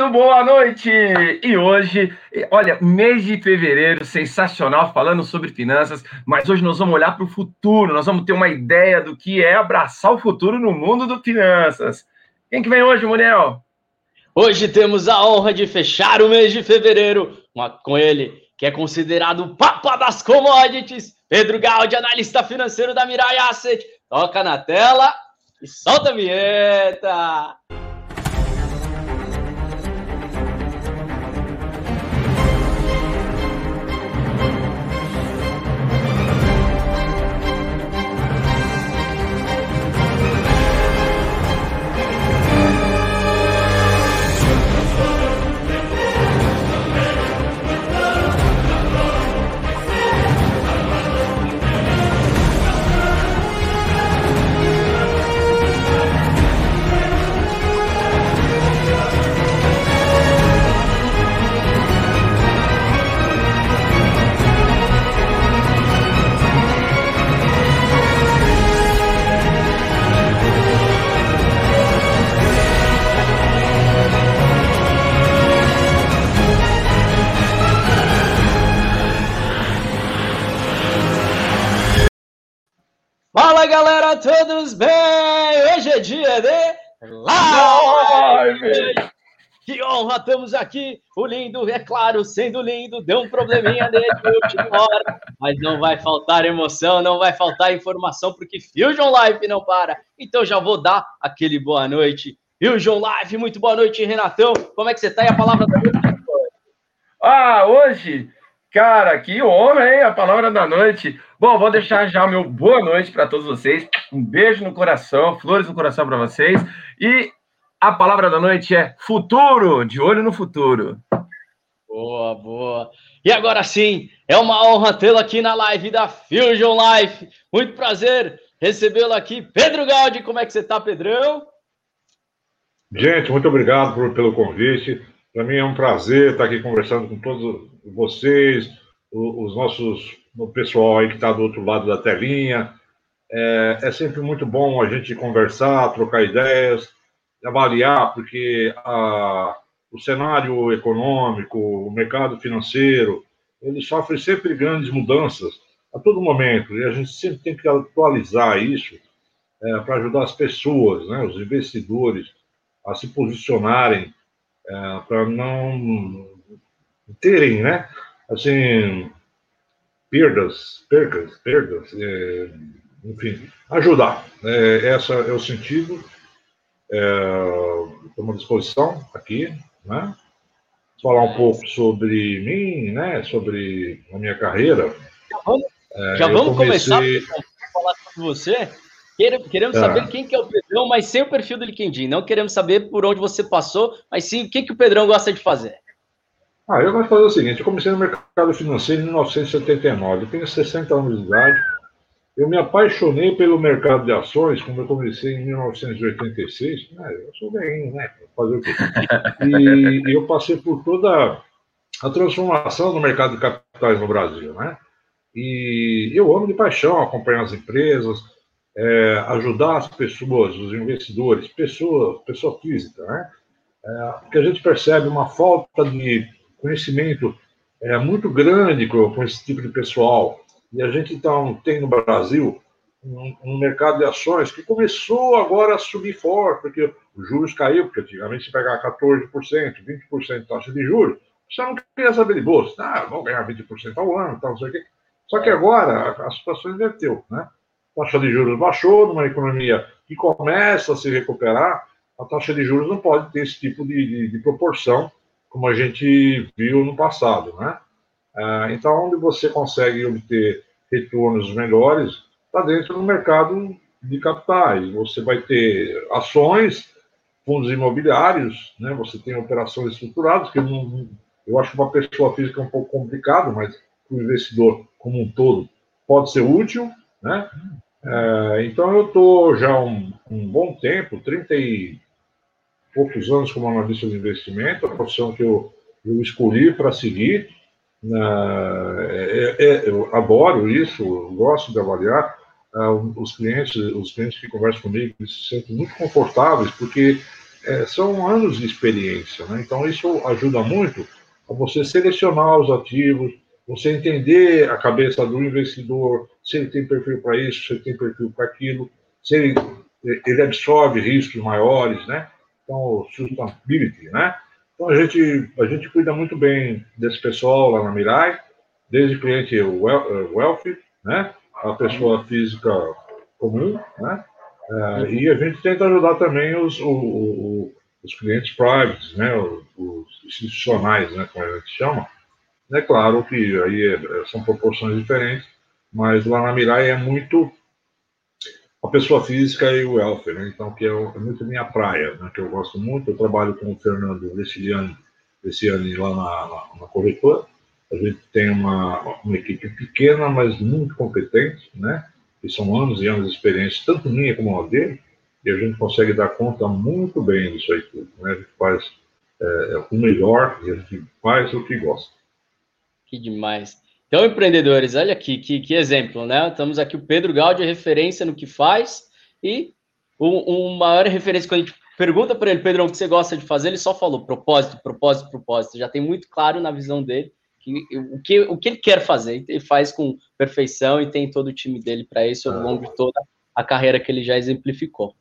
Muito boa noite! E hoje, olha, mês de fevereiro, sensacional, falando sobre finanças, mas hoje nós vamos olhar para o futuro, nós vamos ter uma ideia do que é abraçar o futuro no mundo do finanças. Quem que vem hoje, Muriel? Hoje temos a honra de fechar o mês de fevereiro com ele, que é considerado o papa das commodities, Pedro Gaudi, analista financeiro da Mirai Asset. Toca na tela e solta a vinheta! Fala galera, todos bem? Hoje é dia de live! Que honra, estamos aqui. O lindo, é claro, sendo lindo, deu um probleminha nele na última hora, mas não vai faltar emoção, não vai faltar informação, porque Fusion Live não para. Então já vou dar aquele boa noite. Fusion Live, muito boa noite, Renatão. Como é que você tá? E a palavra da noite? Ah, hoje Cara, que homem, hein? A palavra da noite. Bom, vou deixar já o meu boa noite para todos vocês. Um beijo no coração, flores no coração para vocês. E a palavra da noite é futuro, de olho no futuro. Boa, boa. E agora sim, é uma honra tê-lo aqui na live da Fusion Life. Muito prazer recebê-lo aqui. Pedro Gaudi, como é que você está, Pedrão? Gente, muito obrigado por, pelo convite. Para mim é um prazer estar aqui conversando com todos vocês, os nossos, o pessoal aí que está do outro lado da telinha. É, é, sempre muito bom a gente conversar, trocar ideias, avaliar, porque a, o cenário econômico, o mercado financeiro, ele sofre sempre grandes mudanças a todo momento, e a gente sempre tem que atualizar isso é, para ajudar as pessoas, né, os investidores, a se posicionarem é, para não terem, né, assim, perdas, perdas, perdas, é, enfim, ajudar. É, esse é o sentido. Estou à disposição aqui, né? Falar um pouco sobre mim, né? Sobre a minha carreira. Já vamos, é, já vamos comecei... começar a falar sobre você. Queremos é. saber quem que é o Pedrão, mas sem o perfil do LinkedIn. Não queremos saber por onde você passou, mas sim o que, que o Pedrão gosta de fazer. Ah, eu vou fazer o seguinte: eu comecei no mercado financeiro em 1979, eu tenho 60 anos de idade. Eu me apaixonei pelo mercado de ações quando eu comecei em 1986. Ah, eu sou bem, né? Fazer o quê? E eu passei por toda a transformação do mercado de capitais no Brasil, né? E eu amo de paixão acompanhar as empresas, é, ajudar as pessoas, os investidores, pessoa, pessoa física, né? É, porque a gente percebe uma falta de conhecimento é, muito grande com, esse tipo de pessoal. E a gente então tem no Brasil um, um, mercado de ações que começou agora a subir forte, porque os juros caiu, porque antigamente se pegar 14%, 20% de taxa de juros, você não queria saber de bolsa. Ah, vamos ganhar 20% ao ano, tal, não sei o quê. Só que agora a, a situação inverteu, né? A taxa de juros baixou, numa economia que começa a se recuperar, a taxa de juros não pode ter esse tipo de, de, de proporção como a gente viu no passado, né? Ah, então, onde você consegue obter retornos melhores, está dentro do mercado de capitais. Você vai ter ações, fundos imobiliários, né? Você tem operações estruturadas, que eu, não, eu acho uma pessoa física é um pouco complicado, mas o investidor como um todo pode ser útil, né? É, então, eu estou já um, um bom tempo, 30 e poucos anos como analista de investimento, a profissão que eu, eu escolhi para seguir. É, é, eu adoro isso, eu gosto de avaliar. Uh, os clientes, os clientes que conversam comigo se sentem muito confortáveis, porque é, são anos de experiência, né? Então isso ajuda muito a você selecionar os ativos, você entender a cabeça do investidor, se ele tem perfil para isso, se ele tem perfil para aquilo, se ele, ele absorve riscos maiores, né? Então, sustainability, né? Então, a gente, a gente cuida muito bem desse pessoal lá na Mirai, desde o cliente wealth, né? A pessoa física comum, né? Uh, e a gente tenta ajudar também os, o, o, os clientes privates, né? Os, os, institucionais, né? Como a gente chama. É claro que aí é, são proporções diferentes, mas lá na Mirai é muito a pessoa física e o welfare, né? Então, que é, é, muito minha praia, né? Que eu gosto muito. Eu trabalho com o Fernando Veciliani, Veciliani lá na, na, na corretora. A gente tem uma, uma equipe pequena, mas muito competente, né? Que são anos e anos de experiência, tanto minha como a dele, e a gente consegue dar conta muito bem disso aí tudo. Né? A gente faz é, o melhor e a gente faz o que gosta. Que demais. Então, empreendedores, olha aqui, que, que exemplo, né? Estamos aqui, o Pedro Gaudi é referência no que faz e uma maior referência, quando a gente pergunta para ele, Pedrão, o que você gosta de fazer, ele só falou propósito, propósito, propósito. Já tem muito claro na visão dele que, o, que, o que ele quer fazer. Ele faz com perfeição e tem todo o time dele para isso ao longo de toda a carreira que ele já exemplificou.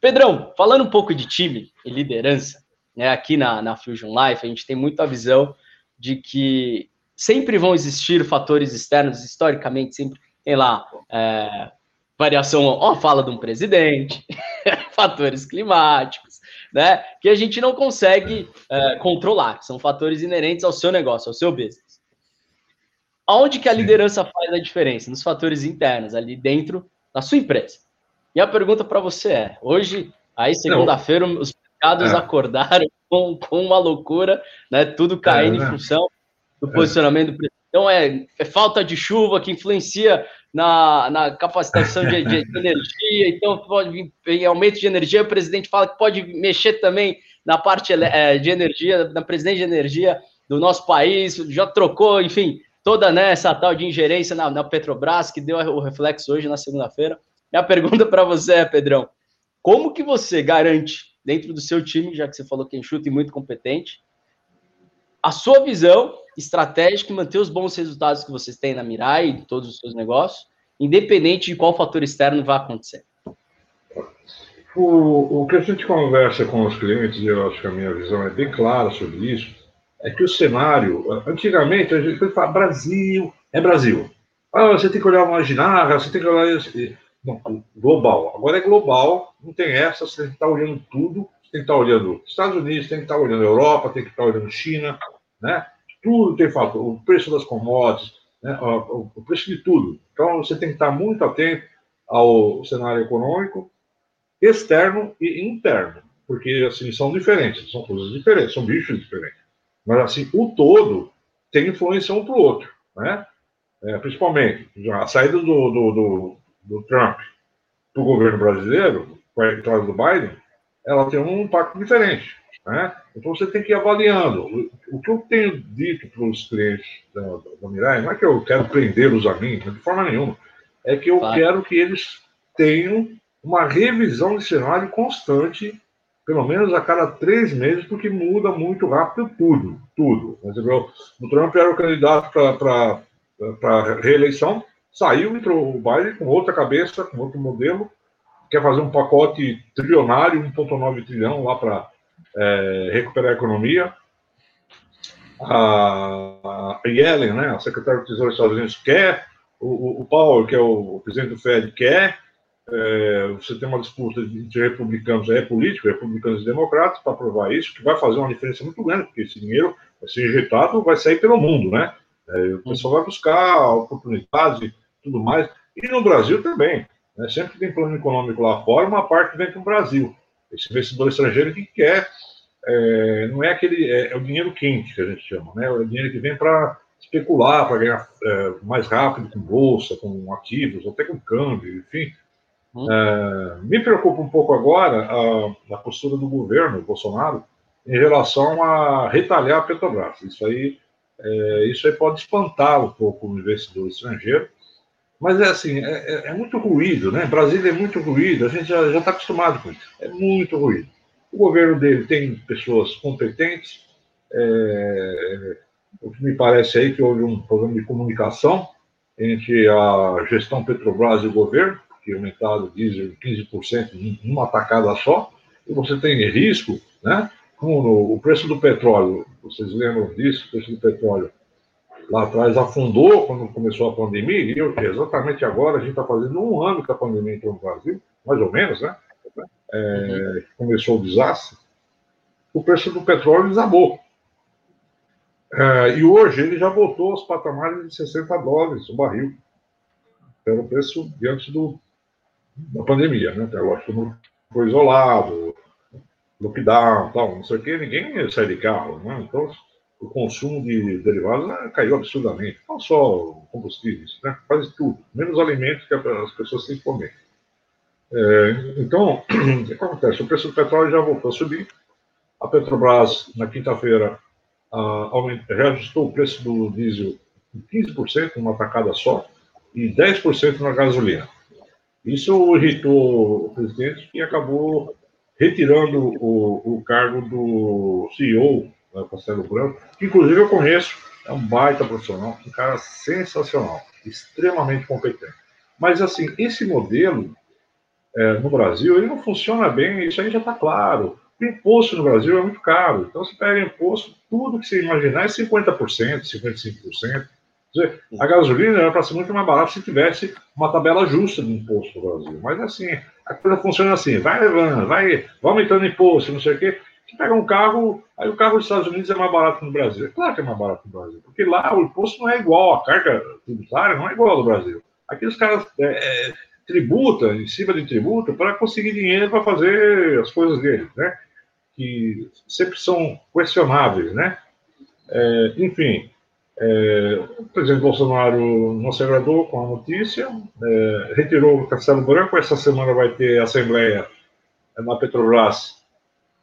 Pedrão, falando um pouco de time e liderança, né, aqui na, na Fusion Life, a gente tem muito a visão de que sempre vão existir fatores externos, historicamente, sempre tem lá é, variação, ó, fala de um presidente, fatores climáticos, né? Que a gente não consegue é, controlar, são fatores inerentes ao seu negócio, ao seu business. Aonde que a liderança faz a diferença? Nos fatores internos, ali dentro da sua empresa. E a pergunta para você é: hoje, aí segunda-feira, os mercados é. acordaram com, com uma loucura, né? Tudo caindo é, né? em função do posicionamento do. Então, é, é, falta de chuva que influencia na, na capacitação de, de, energia, então pode em aumento de energia. O presidente fala que pode mexer também na parte é, de energia, na presidente de energia do nosso país, já trocou, enfim, toda né, essa tal de ingerência na, na Petrobras, que deu o reflexo hoje na segunda-feira. A pergunta para você é, Pedrão, como que você garante, dentro do seu time, já que você falou que é enxuto e muito competente, a sua visão estratégica e manter os bons resultados que vocês têm na Mirai e todos os seus negócios, independente de qual fator externo vai acontecer. O, o que a gente conversa com os clientes, e eu acho que a minha visão é bem clara sobre isso, é que o cenário, antigamente a gente fala Brasil, é Brasil. Ah, você tem que olhar uma ginarra, você tem que olhar esse, não, global. Agora é global, não tem essa, você tem que estar olhando tudo, você tem que estar olhando Estados Unidos, tem que estar olhando Europa, tem que estar olhando China, né? Tudo tem fator, o preço das commodities, né, o, preço de tudo. Então, você tem que estar muito atento ao cenário econômico, externo e interno, porque, assim, são diferentes, são coisas diferentes, são bichos diferentes. Mas, assim, o todo tem influência um para o outro, né? É, principalmente, a saída do, do, do, do Trump para o governo brasileiro, com a entrada do Biden, ela tem um impacto diferente. Né? Então você tem que ir avaliando. O, que eu tenho dito para os clientes da, da Mirai, não é que eu quero prendê-los a mim, de forma nenhuma, é que eu claro. quero que eles tenham uma revisão de cenário constante, pelo menos a cada três meses, porque muda muito rápido tudo, tudo. Entendeu? O Trump era o candidato para reeleição, saiu, entrou o Biden com outra cabeça, com outro modelo, quer fazer um pacote trilionário, 1,9 trilhão lá para é, recuperar a economia. A, Yellen, né, a secretária do Tesouro dos Estados Unidos, quer, o, o Powell, que é o, o presidente do Fed, quer. É, você tem uma disputa entre republicanos, é político, republicanos e democratas, para aprovar isso, que vai fazer uma diferença muito grande, porque esse dinheiro vai ser injetado, vai sair pelo mundo, né? É, o pessoal vai buscar oportunidades e tudo mais. E no Brasil também. Né? Sempre que tem plano econômico lá fora, uma parte vem para o Brasil. Esse investidor estrangeiro que quer, é, não é aquele, é, é, o dinheiro quente que a gente chama, né? É o dinheiro que vem para especular, para ganhar é, mais rápido com bolsa, com ativos, até com câmbio, enfim. Hum. É, me preocupa um pouco agora a, a, postura do governo, Bolsonaro, em relação a retalhar a Petrobras. Isso aí, é, isso aí pode espantar um pouco o investidor estrangeiro, mas é assim, é, é, é, muito ruído, né? Brasília é muito ruído, a gente já está acostumado com isso. É muito ruído. O governo dele tem pessoas competentes. É, o que me parece aí que houve um problema de comunicação entre a gestão Petrobras e o governo, que aumentaram o diesel 15% numa tacada só, e você tem risco, né? Como no, o preço do petróleo, vocês lembram disso? O preço do petróleo lá atrás afundou quando começou a pandemia, e eu, exatamente agora a gente está fazendo um ano que a pandemia entrou no Brasil, mais ou menos, né? É, começou o desastre, o preço do petróleo desabou. É, e hoje ele já voltou aos patamares de 60 dólares o barril. Era o preço diante do, da pandemia, né? Até lógico, não foi isolado, lockdown, tal, não sei o quê, ninguém sai de carro, né? Então, o consumo de derivados né, caiu absurdamente. Não só combustíveis, né? quase tudo, menos alimentos que as pessoas têm que comer. É, então, o que acontece? O preço do petróleo já voltou a subir. A Petrobras, na quinta-feira, reajustou o preço do diesel em 15%, numa tacada só, e 10% na gasolina. Isso irritou o presidente, que acabou retirando o, o cargo do CEO né, Castelo Branco, que inclusive eu conheço, é um baita profissional, um cara sensacional, extremamente competente. Mas, assim, esse modelo é, no Brasil, ele não funciona bem, isso aí já está claro. O imposto no Brasil é muito caro, então você pega imposto, tudo que você imaginar é 50%, 55%. Dizer, a gasolina era para ser muito mais barata se tivesse uma tabela justa de imposto no Brasil. Mas assim, a coisa funciona assim, vai levando, vai, vai aumentando imposto, não sei o quê. Você pega um carro, aí o carro dos Estados Unidos é mais barato que no Brasil. É claro que é mais barato no Brasil, porque lá o imposto não é igual, a carga tributária não é igual ao do Brasil. Aqui os caras é, é, tributam, em cima de tributo, para conseguir dinheiro para fazer as coisas deles, né? Que sempre são questionáveis, né? É, enfim, é, o presidente Bolsonaro não se agradou com a notícia, é, retirou o Castelo Branco. Essa semana vai ter assembleia na Petrobras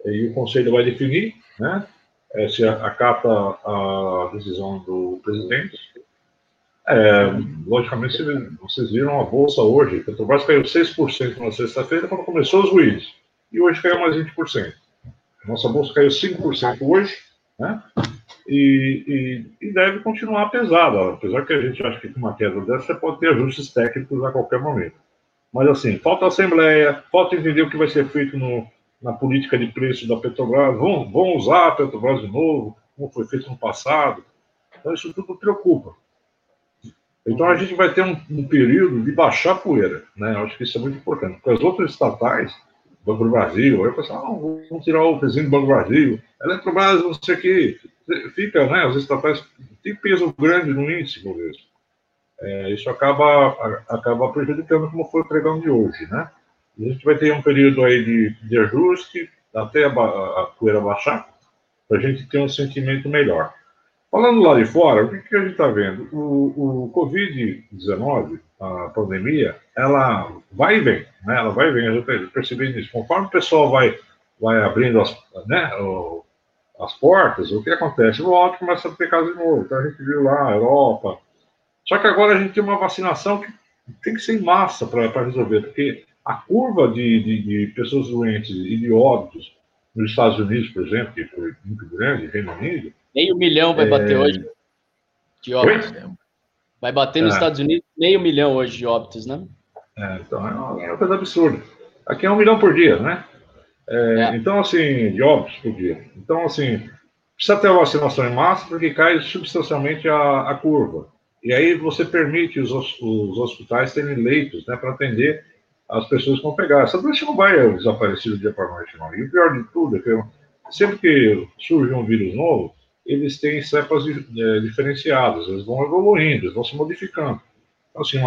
e o Conselho vai definir né, é, se acata a decisão do presidente. É, logicamente, vocês viram a bolsa hoje. A Petrobras caiu 6% na sexta-feira, quando começou os ruídos. E hoje caiu mais 20%. Nossa bolsa caiu 5% hoje, né? E, e, e, deve continuar pesada, apesar que a gente acha que com uma queda dessa pode ter ajustes técnicos a qualquer momento. Mas assim, falta assembleia, falta entender o que vai ser feito no, na política de preço da Petrobras, vão, vão usar a Petrobras de novo, como foi feito no passado. Então, isso tudo preocupa. Então, a gente vai ter um, um período de baixar poeira, né? Eu acho que isso é muito importante, porque as outras estatais, Banco do Brasil, aí o pessoal, ah, vamos tirar o presidente do Banco do Brasil, Eletrobras, não sei o quê, fica, né? As estatais têm peso grande no índice, por isso. É, isso acaba, acaba prejudicando, como foi o pregão de hoje, né? A gente vai ter um período aí de, de ajuste até a, a, poeira baixar, para a gente ter um sentimento melhor. Falando lá de fora, o que, que a gente está vendo? O, o Covid-19, a pandemia, ela vai e vem, né? Ela vai e vem, eu percebi isso. Conforme o pessoal vai, vai abrindo as, né, o, as portas, o que acontece? No alto começa a ter de novo. Então a gente viu lá, a Europa. Só que agora a gente tem uma vacinação que tem que ser em massa para resolver, porque a curva de, de, de, pessoas doentes e de óbitos nos Estados Unidos, por exemplo, que foi muito grande, Reino Unido. Meio milhão vai é... bater hoje de óbitos. Oi? Vai bater nos é. Estados Unidos meio milhão hoje de óbitos, né? É, então é uma, é uma, coisa absurda. Aqui é um milhão por dia, né? É, é. então, assim, de óbitos por dia. Então, assim, precisa ter a vacinação em massa porque cai substancialmente a, a curva. E aí você permite os, os hospitais terem leitos né, para atender as pessoas vão pegar. Essa doença não vai desaparecer do dia para a noite, não. E o pior de tudo é que sempre que surge um vírus novo, eles têm cepas é, diferenciadas, eles vão evoluindo, eles vão se modificando. Então, assim,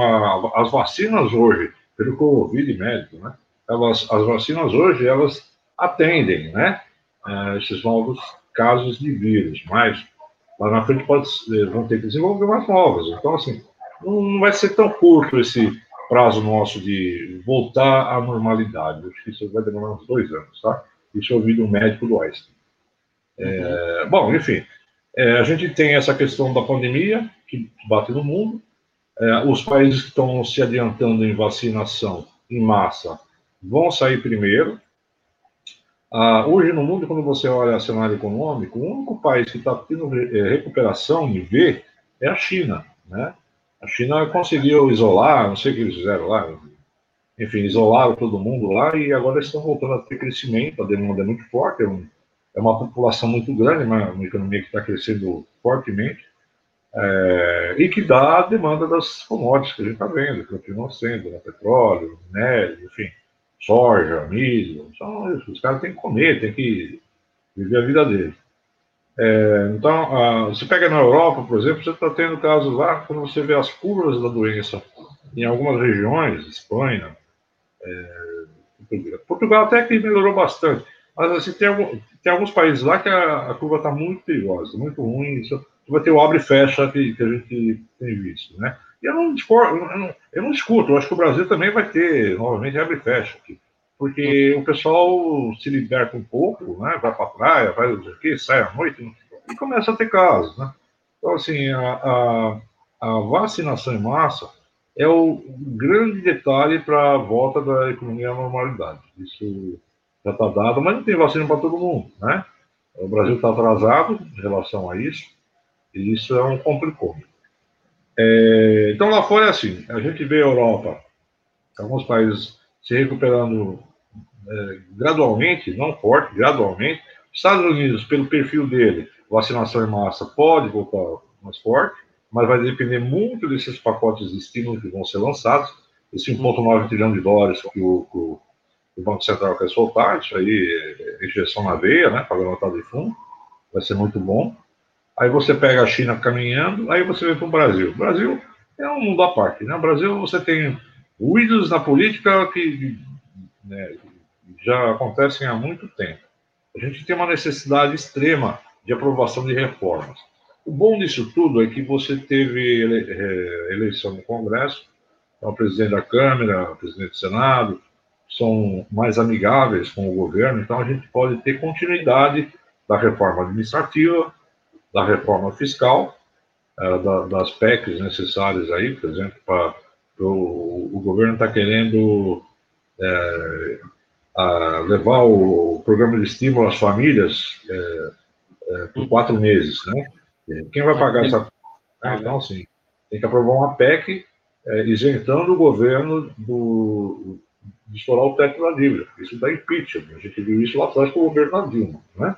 as vacinas hoje, pelo que eu ouvi de médico, né, elas, as vacinas hoje, elas atendem, né, é, esses novos casos de vírus, mas lá na frente pode, vão ter que desenvolver mais novas. Então, assim, não vai ser tão curto esse prazo nosso de voltar à normalidade. Acho que isso vai demorar uns dois anos, tá? Isso eu ouvi do médico do Einstein. É, uhum. Bom, enfim, é, a gente tem essa questão da pandemia que bate no mundo. É, os países que estão se adiantando em vacinação em massa vão sair primeiro. Ah, hoje, no mundo, quando você olha o cenário econômico, o único país que está tendo é, recuperação em V é a China. Né? A China conseguiu isolar, não sei o que eles fizeram lá, enfim, isolaram todo mundo lá e agora estão voltando a ter crescimento, a demanda é muito forte, é, um, é uma população muito grande, uma, uma economia que está crescendo fortemente, é, e que dá a demanda das commodities que a gente está vendo, que continuam sendo, né, petróleo, minério, enfim soja, milho, isso. Os caras têm que comer, têm que viver a vida deles. É, então, a, você pega na Europa, por exemplo, você está tendo casos lá, quando você vê as curvas da doença em algumas regiões, Espanha, é, Portugal até que melhorou bastante, mas assim, tem, tem alguns países lá que a, a curva está muito perigosa, muito ruim, isso, vai ter o abre e fecha que, que a gente tem visto, né? E eu não, eu não, eu não discuto, eu acho que o Brasil também vai ter, novamente, abre e fecha aqui. Porque o pessoal se liberta um pouco, né? vai para a praia, vai o quê, sai à noite e começa a ter casos. Né? Então, assim, a, a, a vacinação em massa é o grande detalhe para a volta da economia à normalidade. Isso já está dado, mas não tem vacina para todo mundo, né? O Brasil está atrasado em relação a isso, e isso é um complicado. É, então, lá fora é assim: a gente vê a Europa, alguns países se recuperando é, gradualmente, não forte, gradualmente. Estados Unidos, pelo perfil dele, vacinação em massa pode voltar mais forte, mas vai depender muito desses pacotes de estímulo que vão ser lançados. Esse 1,9 trilhão de dólares que o, que o, Banco Central quer soltar, isso aí é injeção na veia, né, para levantar de fundo, vai ser muito bom. Aí você pega a China caminhando, aí você vem para o Brasil. O Brasil é um mundo à parte. Né? No Brasil você tem ruídos na política que né, já acontecem há muito tempo. A gente tem uma necessidade extrema de aprovação de reformas. O bom disso tudo é que você teve é, eleição no Congresso, então, o presidente da Câmara, o presidente do Senado, são mais amigáveis com o governo, então a gente pode ter continuidade da reforma administrativa, da reforma fiscal, da, das PECs necessárias aí, por exemplo, para o, o governo está querendo é, levar o, programa de estímulo às famílias é, é, por quatro meses, né? Quem vai pagar essa? Ah, então, sim, tem que aprovar uma PEC é, isentando o governo do, de estourar o teto da dívida. Isso dá impeachment. A gente viu isso lá atrás com o governo da Dilma, né?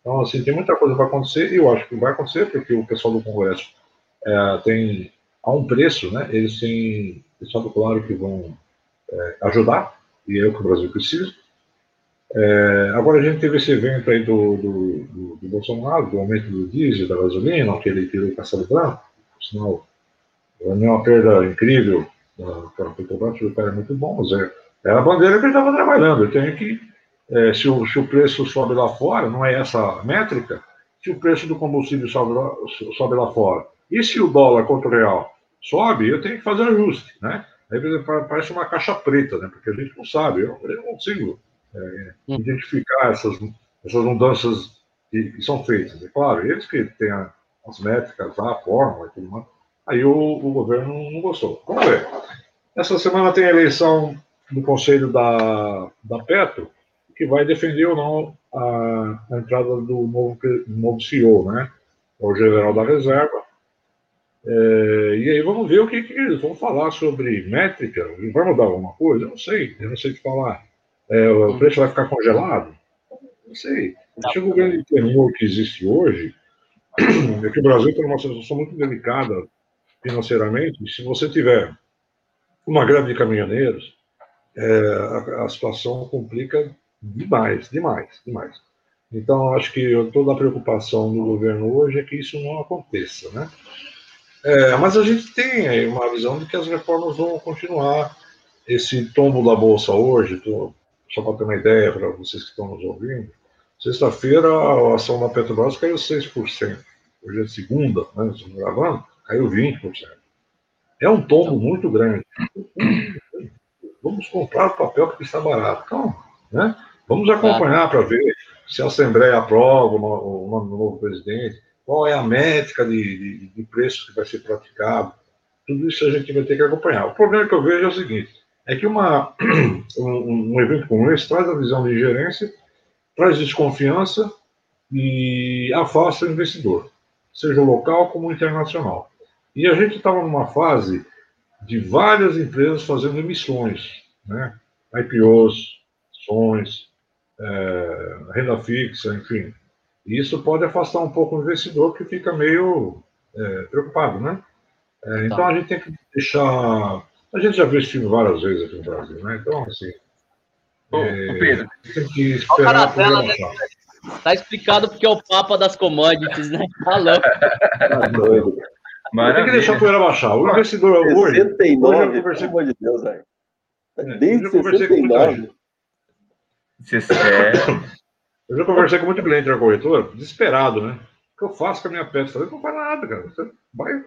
Então, assim, tem muita coisa para acontecer e eu acho que vai acontecer porque o pessoal do Congresso é, tem a um preço, né? Eles têm deixado claro que vão é, ajudar e é o que o Brasil precisa. É, agora a gente teve esse evento aí do, do, do, do, Bolsonaro, do aumento do diesel, da gasolina, que ele o caçado sinal, é uma perda incrível para a Petrobras, o cara é muito bom, mas é, é a bandeira que ele estava trabalhando. Eu tenho que é, se, o, se, o, preço sobe lá fora, não é essa métrica, se o preço do combustível sobe lá, sobe lá fora, e se o dólar contra o real sobe, eu tenho que fazer ajuste, né? Aí parece uma caixa preta, né? Porque a gente não sabe, eu, eu não consigo é, hum. identificar essas, essas mudanças que, que, são feitas. É claro, eles que têm a, as métricas, a fórmula e tudo mais. Aí o, o governo não gostou. Vamos ver. Essa semana tem a eleição do Conselho da, da Petro, que vai defender ou não a, a entrada do novo, novo CEO, né? O general da reserva. É, e aí vamos ver o que, que, eles vão falar sobre métrica. Vai mudar alguma coisa? Eu não sei, eu não sei que falar. É, o preço vai ficar congelado? Não sei. Acho que o grande temor que existe hoje é que o Brasil está numa situação muito delicada financeiramente. Se você tiver uma greve de caminhoneiros, é, a, a situação complica Demais, demais, demais. Então, acho que toda a preocupação do governo hoje é que isso não aconteça, né? É, mas a gente tem aí uma visão de que as reformas vão continuar. Esse tombo da Bolsa hoje, tô, só para ter uma ideia para vocês que estão nos ouvindo, sexta-feira a ação da Petrobras caiu 6%. Hoje é segunda, né, estamos gravando, caiu 20%. É um tombo muito grande. Vamos comprar o papel porque está barato. Calma, né? Vamos acompanhar para ver se a Assembleia aprova o nome do novo presidente, qual é a métrica de, de, de preço que vai ser praticado. Tudo isso a gente vai ter que acompanhar. O problema que eu vejo é o seguinte: é que uma, um, um evento como esse traz a visão de gerência, traz desconfiança e afasta o investidor, seja local como internacional. E a gente estava numa fase de várias empresas fazendo emissões, né? IPOs, ações, é, renda fixa, enfim. E isso pode afastar um pouco o investidor que fica meio é, preocupado, né? É, então a gente tem que deixar. A gente já viu esse filme várias vezes aqui no Brasil, né? Então, assim. Ô, é, Pedro. Tem que esperar. Tá, tela, né? tá explicado porque é o Papa das commodities, né? Falando. Tá doido. Tem que deixar a poeira baixar. O investidor hoje. 69, hoje eu conversei... pelo amor de Deus, velho. É, Desde 69. Eu já conversei com muito cliente da corretora, desesperado, né? O que eu faço com a minha peça? Eu não faz nada, cara. Você vai,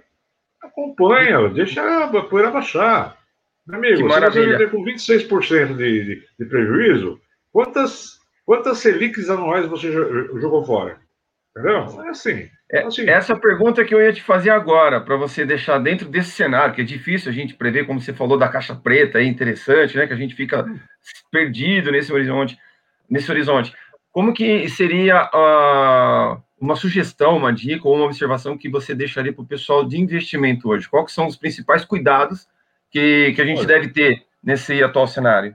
acompanha, deixa a poeira baixar. Meu amigo, que se você vender com 26% de, de, de prejuízo, quantas, quantas Selics anuais você jogou fora? Entendeu? É assim. É, assim. Essa pergunta que eu ia te fazer agora, para você deixar dentro desse cenário, que é difícil a gente prever, como você falou da caixa preta, é interessante, né? Que a gente fica perdido nesse horizonte. Nesse horizonte. Como que seria uh, uma sugestão, uma dica ou uma observação que você deixaria para o pessoal de investimento hoje? Quais são os principais cuidados que, que a gente Olha. deve ter nesse atual cenário?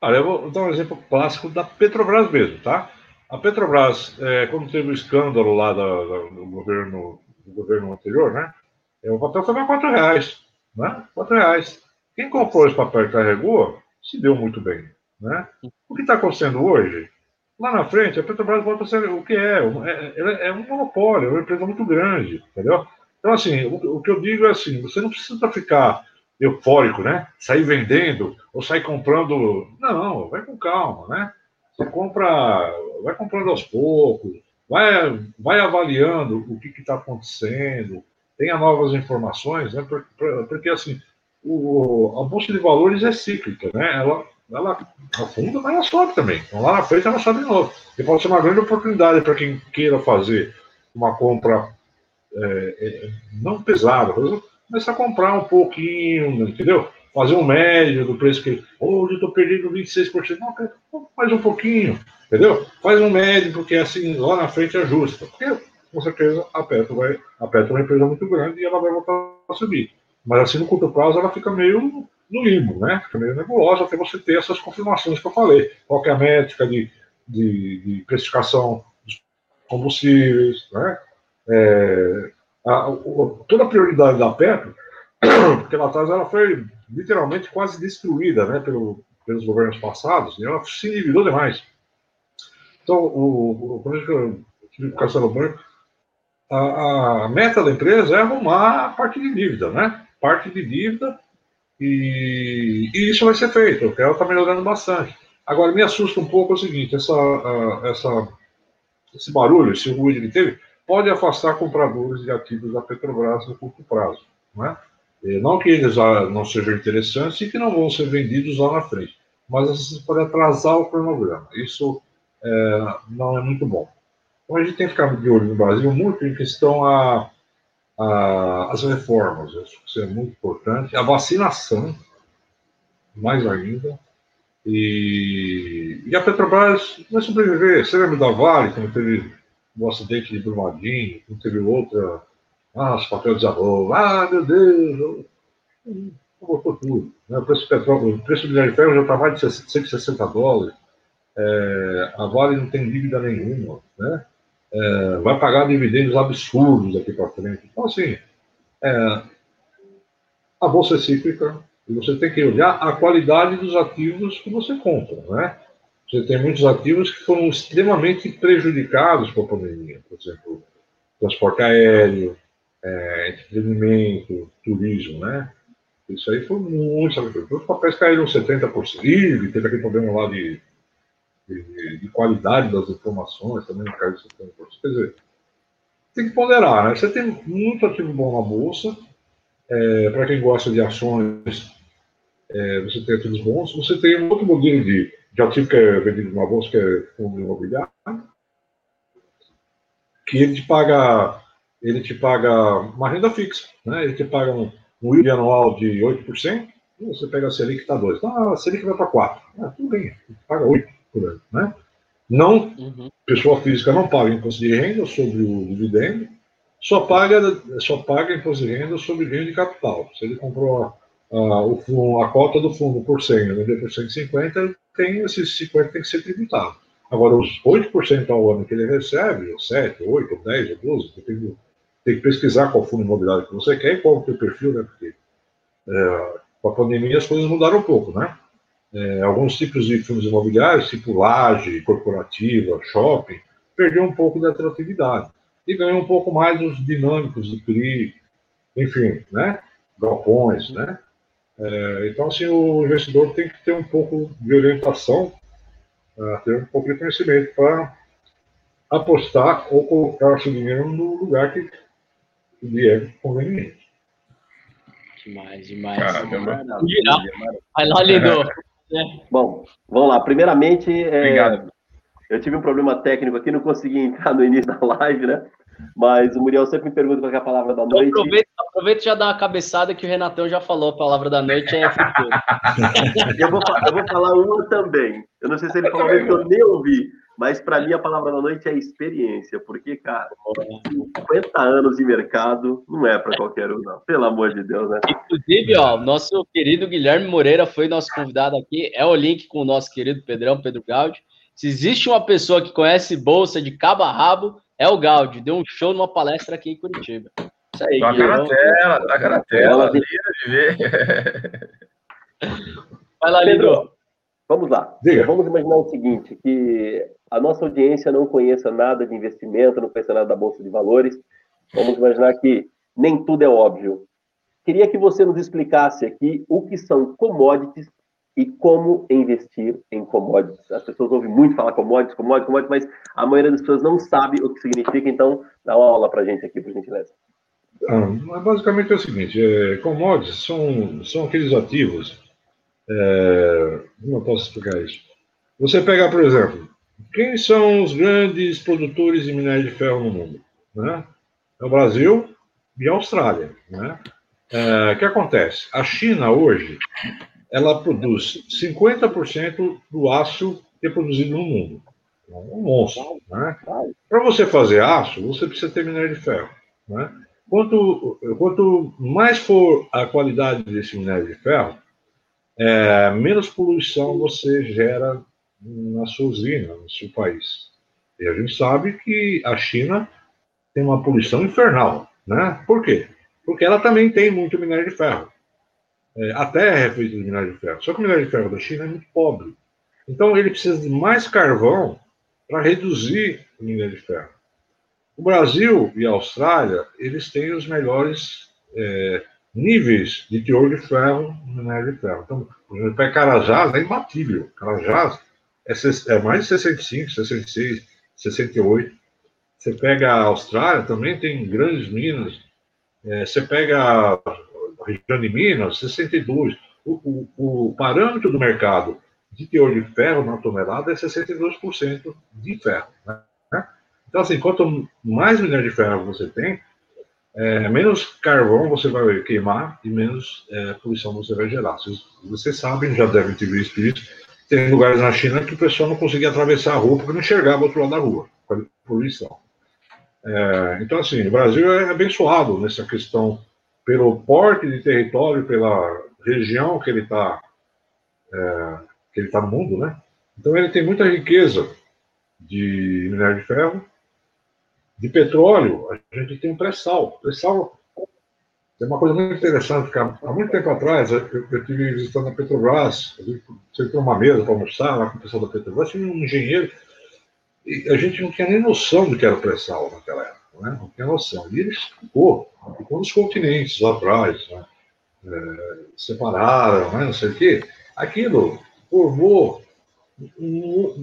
Olha, eu vou dar um exemplo clássico da Petrobras mesmo, tá? A Petrobras, é, quando teve o escândalo lá da, da, do, governo, do governo anterior, né? É, o papel foi a 4 reais. Né? 4 reais. Quem comprou esse papel e carregou, se deu muito bem. Né? O que está acontecendo hoje? Lá na frente, a Petrobras volta a ser o que é. É, é um monopólio, é uma empresa muito grande, entendeu? Então, assim, o, o que eu digo é assim, você não precisa ficar eufórico, né? Sair vendendo ou sair comprando. Não, vai com calma, né? Você compra, vai comprando aos poucos, vai, vai avaliando o que está acontecendo, tenha novas informações, né? Porque, porque assim, o, a bolsa de valores é cíclica, né? Ela, ela afunda, mas ela sobe também. Então lá na frente ela sobe de novo. E pode ser uma grande oportunidade para quem queira fazer uma compra é, é, não pesada, mas a comprar um pouquinho, entendeu? fazer um médio do preço que hoje eu estou perdendo 26%. Não, faz um pouquinho, entendeu? Faz um médio, porque assim lá na frente ajusta. Porque com certeza a Petro vai. A Petro é uma empresa muito grande e ela vai voltar a subir. Mas assim, no curto prazo, ela fica meio no limbo, né? Fica meio nebulosa até você ter essas confirmações que eu falei. Qual é a métrica de, de, de precificação dos combustíveis, né? É, a, a, toda a prioridade da Petro, porque lá atrás ela foi literalmente quase destruída né, pelo, pelos governos passados, e ela se endividou demais. Então, o, o, o Castelo Branco, a, a, meta da empresa é arrumar a parte de dívida, né? Parte de dívida, e, e isso vai ser feito, porque ela está melhorando bastante. Agora, me assusta um pouco o seguinte: essa, essa, esse barulho, esse ruído que teve, pode afastar compradores de ativos da Petrobras no curto prazo. Não é? É, não que eles não sejam interessantes e que não vão ser vendidos lá na frente, mas você pode atrasar o cronograma. Isso é, não é muito bom. Então a gente tem que ficar de olho no Brasil muito em questão a, a, as reformas. Isso é muito importante. A vacinação, mais ainda. E, e a Petrobras vai sobreviver. Você lembra da Vale, quando teve o acidente de Brumadinho, quando teve outra ah, os papéis desabou. Ah, meu Deus! Botou tudo. Né? O preço do petróleo, o preço do minério de ferro já está mais de 160 dólares. É, a Vale não tem dívida nenhuma. Né? É, vai pagar dividendos absurdos aqui para frente. Então, assim, é, a bolsa é cíclica e você tem que olhar a qualidade dos ativos que você compra. Né? Você tem muitos ativos que foram extremamente prejudicados por a pandemia. Por exemplo, transporte aéreo, é, entretenimento, turismo, né? Isso aí foi muito, sabe? Os papéis caíram 70%. E teve aquele problema lá de, de, de, qualidade das informações, também caiu 70%. Quer dizer, tem que ponderar, né? Você tem muito ativo bom na bolsa. É, Para quem gosta de ações, é, você tem ativos bons. Você tem um outro modelo de, de ativo que é vendido na bolsa, que é fundo imobiliário, que ele te paga ele te paga uma renda fixa, né? ele te paga um, um yield anual de 8%, e você pega a Selic está 2%. Então a Selic vai para 4%. Ah, tudo bem, paga 8% por ano. Né? Não, uhum. pessoa física não paga imposto de renda sobre o dividendo, só paga, só paga imposto de renda sobre ganho de capital. Se ele comprou a, a, o, a cota do fundo por 100 e vendeu por 150, tem esses 50 tem que ser tributado. Agora, os 8% ao ano que ele recebe, ou 7, 8, 10, ou 12, depende, tem que pesquisar qual fundo imobiliário que você quer e qual o seu perfil, né? Porque é, com a pandemia as coisas mudaram um pouco, né? É, alguns tipos de fundos imobiliários, tipo laje, corporativa, shopping, perderam um pouco da atratividade e ganham um pouco mais os dinâmicos de CRI, enfim, né? Galpões, né? É, então, assim, o investidor tem que ter um pouco de orientação, uh, ter um pouco de conhecimento para apostar ou colocar seu dinheiro no lugar que lhe é conveniente. Demais, demais. Caramba. Vai lá, Lido. Bom, vamos lá. Primeiramente, é, eu tive um problema técnico aqui, não consegui entrar no início da live, né? Mas o Muriel sempre me pergunta qual é a palavra da noite. Então, aproveita, aproveita e já dá uma cabeçada que o Renatão já falou, a palavra da noite é futuro. eu, vou, eu vou falar uma também. Eu não sei se ele falou mesmo que eu nem ouvi, mas para mim a palavra da noite é experiência, porque, cara, 50 anos de mercado não é para qualquer um, não. Pelo amor de Deus, né? Inclusive, ó, nosso querido Guilherme Moreira foi nosso convidado aqui. É o link com o nosso querido Pedrão, Pedro Gaudi. Se existe uma pessoa que conhece bolsa de cabo a rabo, é o Gaudi. Deu um show numa palestra aqui em Curitiba. Isso aí, Toca na tela, toca na tela, de ver. Vai lá, Pedro. Vamos lá. Diga. Vamos imaginar o seguinte, que a nossa audiência não conheça nada de investimento, não conheça nada da Bolsa de Valores. Vamos imaginar que nem tudo é óbvio. Queria que você nos explicasse aqui o que são commodities e como investir em commodities. As pessoas ouvem muito falar commodities, commodities, commodities, mas a maioria das pessoas não sabe o que significa, então dá uma aula para a gente aqui, por gentileza. Ah, basicamente é o seguinte, é, commodities são, são aqueles ativos é, eu posso explicar isso? Você pegar, por exemplo, quem são os grandes produtores de minério de ferro no mundo? Né? É o Brasil e a Austrália. Né? É, o que acontece? A China hoje ela produz 50% do aço que é produzido no mundo. É um monstro. Né? Para você fazer aço, você precisa ter minério de ferro. Né? Quanto, quanto mais for a qualidade desse minério de ferro, é, menos poluição você gera na sua usina, no seu país. E a gente sabe que a China tem uma poluição infernal, né? Por quê? Porque ela também tem muito minério de ferro. É, a terra é feita de minério de ferro. Só que o minério de ferro da China é muito pobre. Então ele precisa de mais carvão para reduzir o minério de ferro. O Brasil e a Austrália, eles têm os melhores é, níveis de teor de ferro no minério de ferro. Então, por exemplo, pega Carajás, é imbatível. Carajás é, é mais de 65, 66, 68. Você pega a Austrália, também tem grandes minas. É, você pega a região de Minas, 62. O, o, o parâmetro do mercado de teor de ferro na tonelada é 62% de ferro. Né? Então, assim, quanto mais minério de ferro você tem, é, menos carvão você vai queimar e menos é, poluição você vai gerar. Vocês, vocês sabem, já devem ter visto isso, tem lugares na China que o pessoal não conseguia atravessar a rua porque não enxergava o outro lado da rua, com poluição. É, então, assim, o Brasil é abençoado nessa questão pelo porte de território, pela região que ele está é, que ele está no mundo, né? Então ele tem muita riqueza de minério de ferro, de petróleo, a gente tem um pré-sal. Pré-sal é uma coisa muito interessante, cara. Há muito tempo atrás, eu, eu tive visitando a Petrobras, tem uma mesa para almoçar lá com o pessoal da Petrobras, tinha um engenheiro, e a gente não tinha nem noção do que era pré-sal naquela época, né? não tinha noção. E ele explicou, ficou nos continentes lá atrás, né? é, separaram, né? não sei o quê. Aquilo formou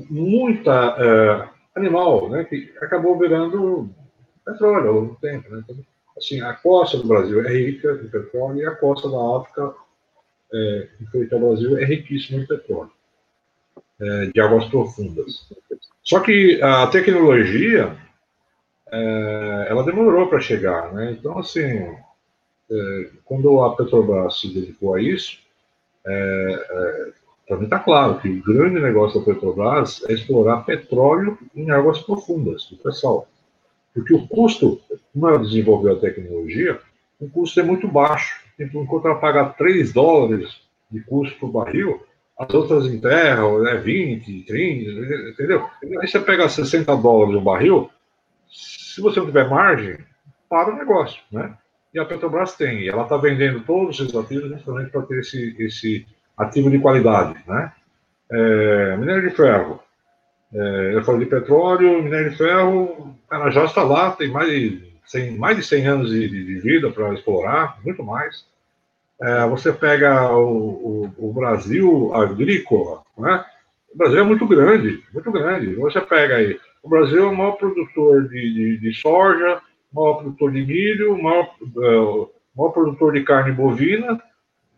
muita. Animal, né, que acabou virando petróleo ao tempo. Né? Então, assim, a costa do Brasil é rica em petróleo e a costa da África, é, que foi até o Brasil, é riquíssima em petróleo, é, de águas profundas. Só que a tecnologia, é, ela demorou para chegar, né? Então, assim, é, quando a Petrobras se dedicou a isso, é, é, para mim está claro que o grande negócio da Petrobras é explorar petróleo em águas profundas, do pré-sal. Porque o custo, como ela desenvolveu a tecnologia, o custo é muito baixo. Então, enquanto ela paga 3 dólares de custo por barril, as outras enterram, né, 20, 30, entendeu? Aí você pega 60 dólares um barril, se você não tiver margem, para o negócio, né? E a Petrobras tem, e ela está vendendo todos esses ativos justamente para ter esse, esse ativo de qualidade, né? É, minério de ferro, é, eu falei de petróleo, minério de ferro, já está lá, tem mais de 100, mais de 100 anos de, de vida para explorar, muito mais. É, você pega o, o, o, Brasil agrícola, né? O Brasil é muito grande, muito grande. Você pega aí, o Brasil é o maior produtor de, de, de soja, maior produtor de milho, maior, uh, maior produtor de carne bovina.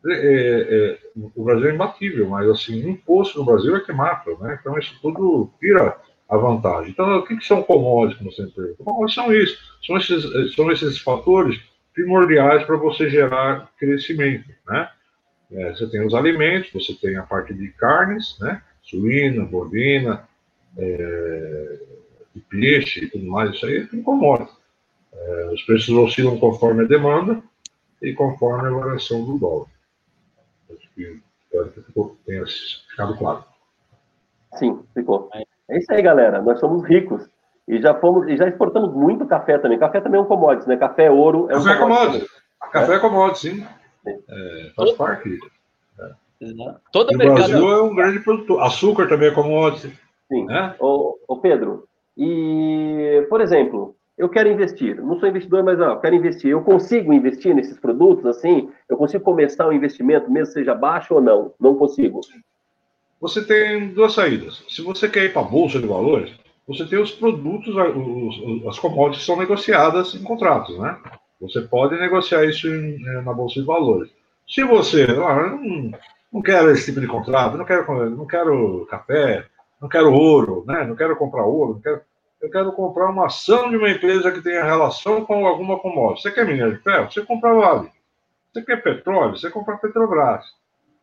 É, é, é, o Brasil é imbatível, mas assim, imposto no Brasil é que mata, né? Então isso tudo tira a vantagem. Então, o que, que são commodities, como pergunta? Commodities são isso, são esses, são esses fatores primordiais para você gerar crescimento, né? É, você tem os alimentos, você tem a parte de carnes, né? Suína, bovina, é, peixe e tudo mais, isso aí é tudo commodities. É, os preços oscilam conforme a demanda e conforme a variação do dólar. Que que tenha ficado claro. Sim, ficou. É isso aí, galera. Nós somos ricos. E já fomos, e já exportamos muito café também. Café também é um commodity, né? Café, ouro é um café commodity. É café é commodity, sim. É, faz parte. É. Todo o mercado... Brasil é um grande produtor. Açúcar também é commodity. Sim. Né? Ô, ô, Pedro, e, por exemplo, eu quero investir, não sou investidor, mas ó, eu quero investir. Eu consigo investir nesses produtos assim? Eu consigo começar um investimento, mesmo seja baixo ou não? Não consigo. Você tem duas saídas. Se você quer ir para a Bolsa de Valores, você tem os produtos, os, as commodities são negociadas em contratos, né? Você pode negociar isso em, na bolsa de valores. Se você, ah, não, não quero esse tipo de contrato, não quero, não quero café, não quero ouro, né? Não quero comprar ouro, não quero, eu quero comprar uma ação de uma empresa que tenha relação com alguma commodity. Você quer minério de ferro? Você compra Vale. Você quer petróleo? Você compra Petrobras.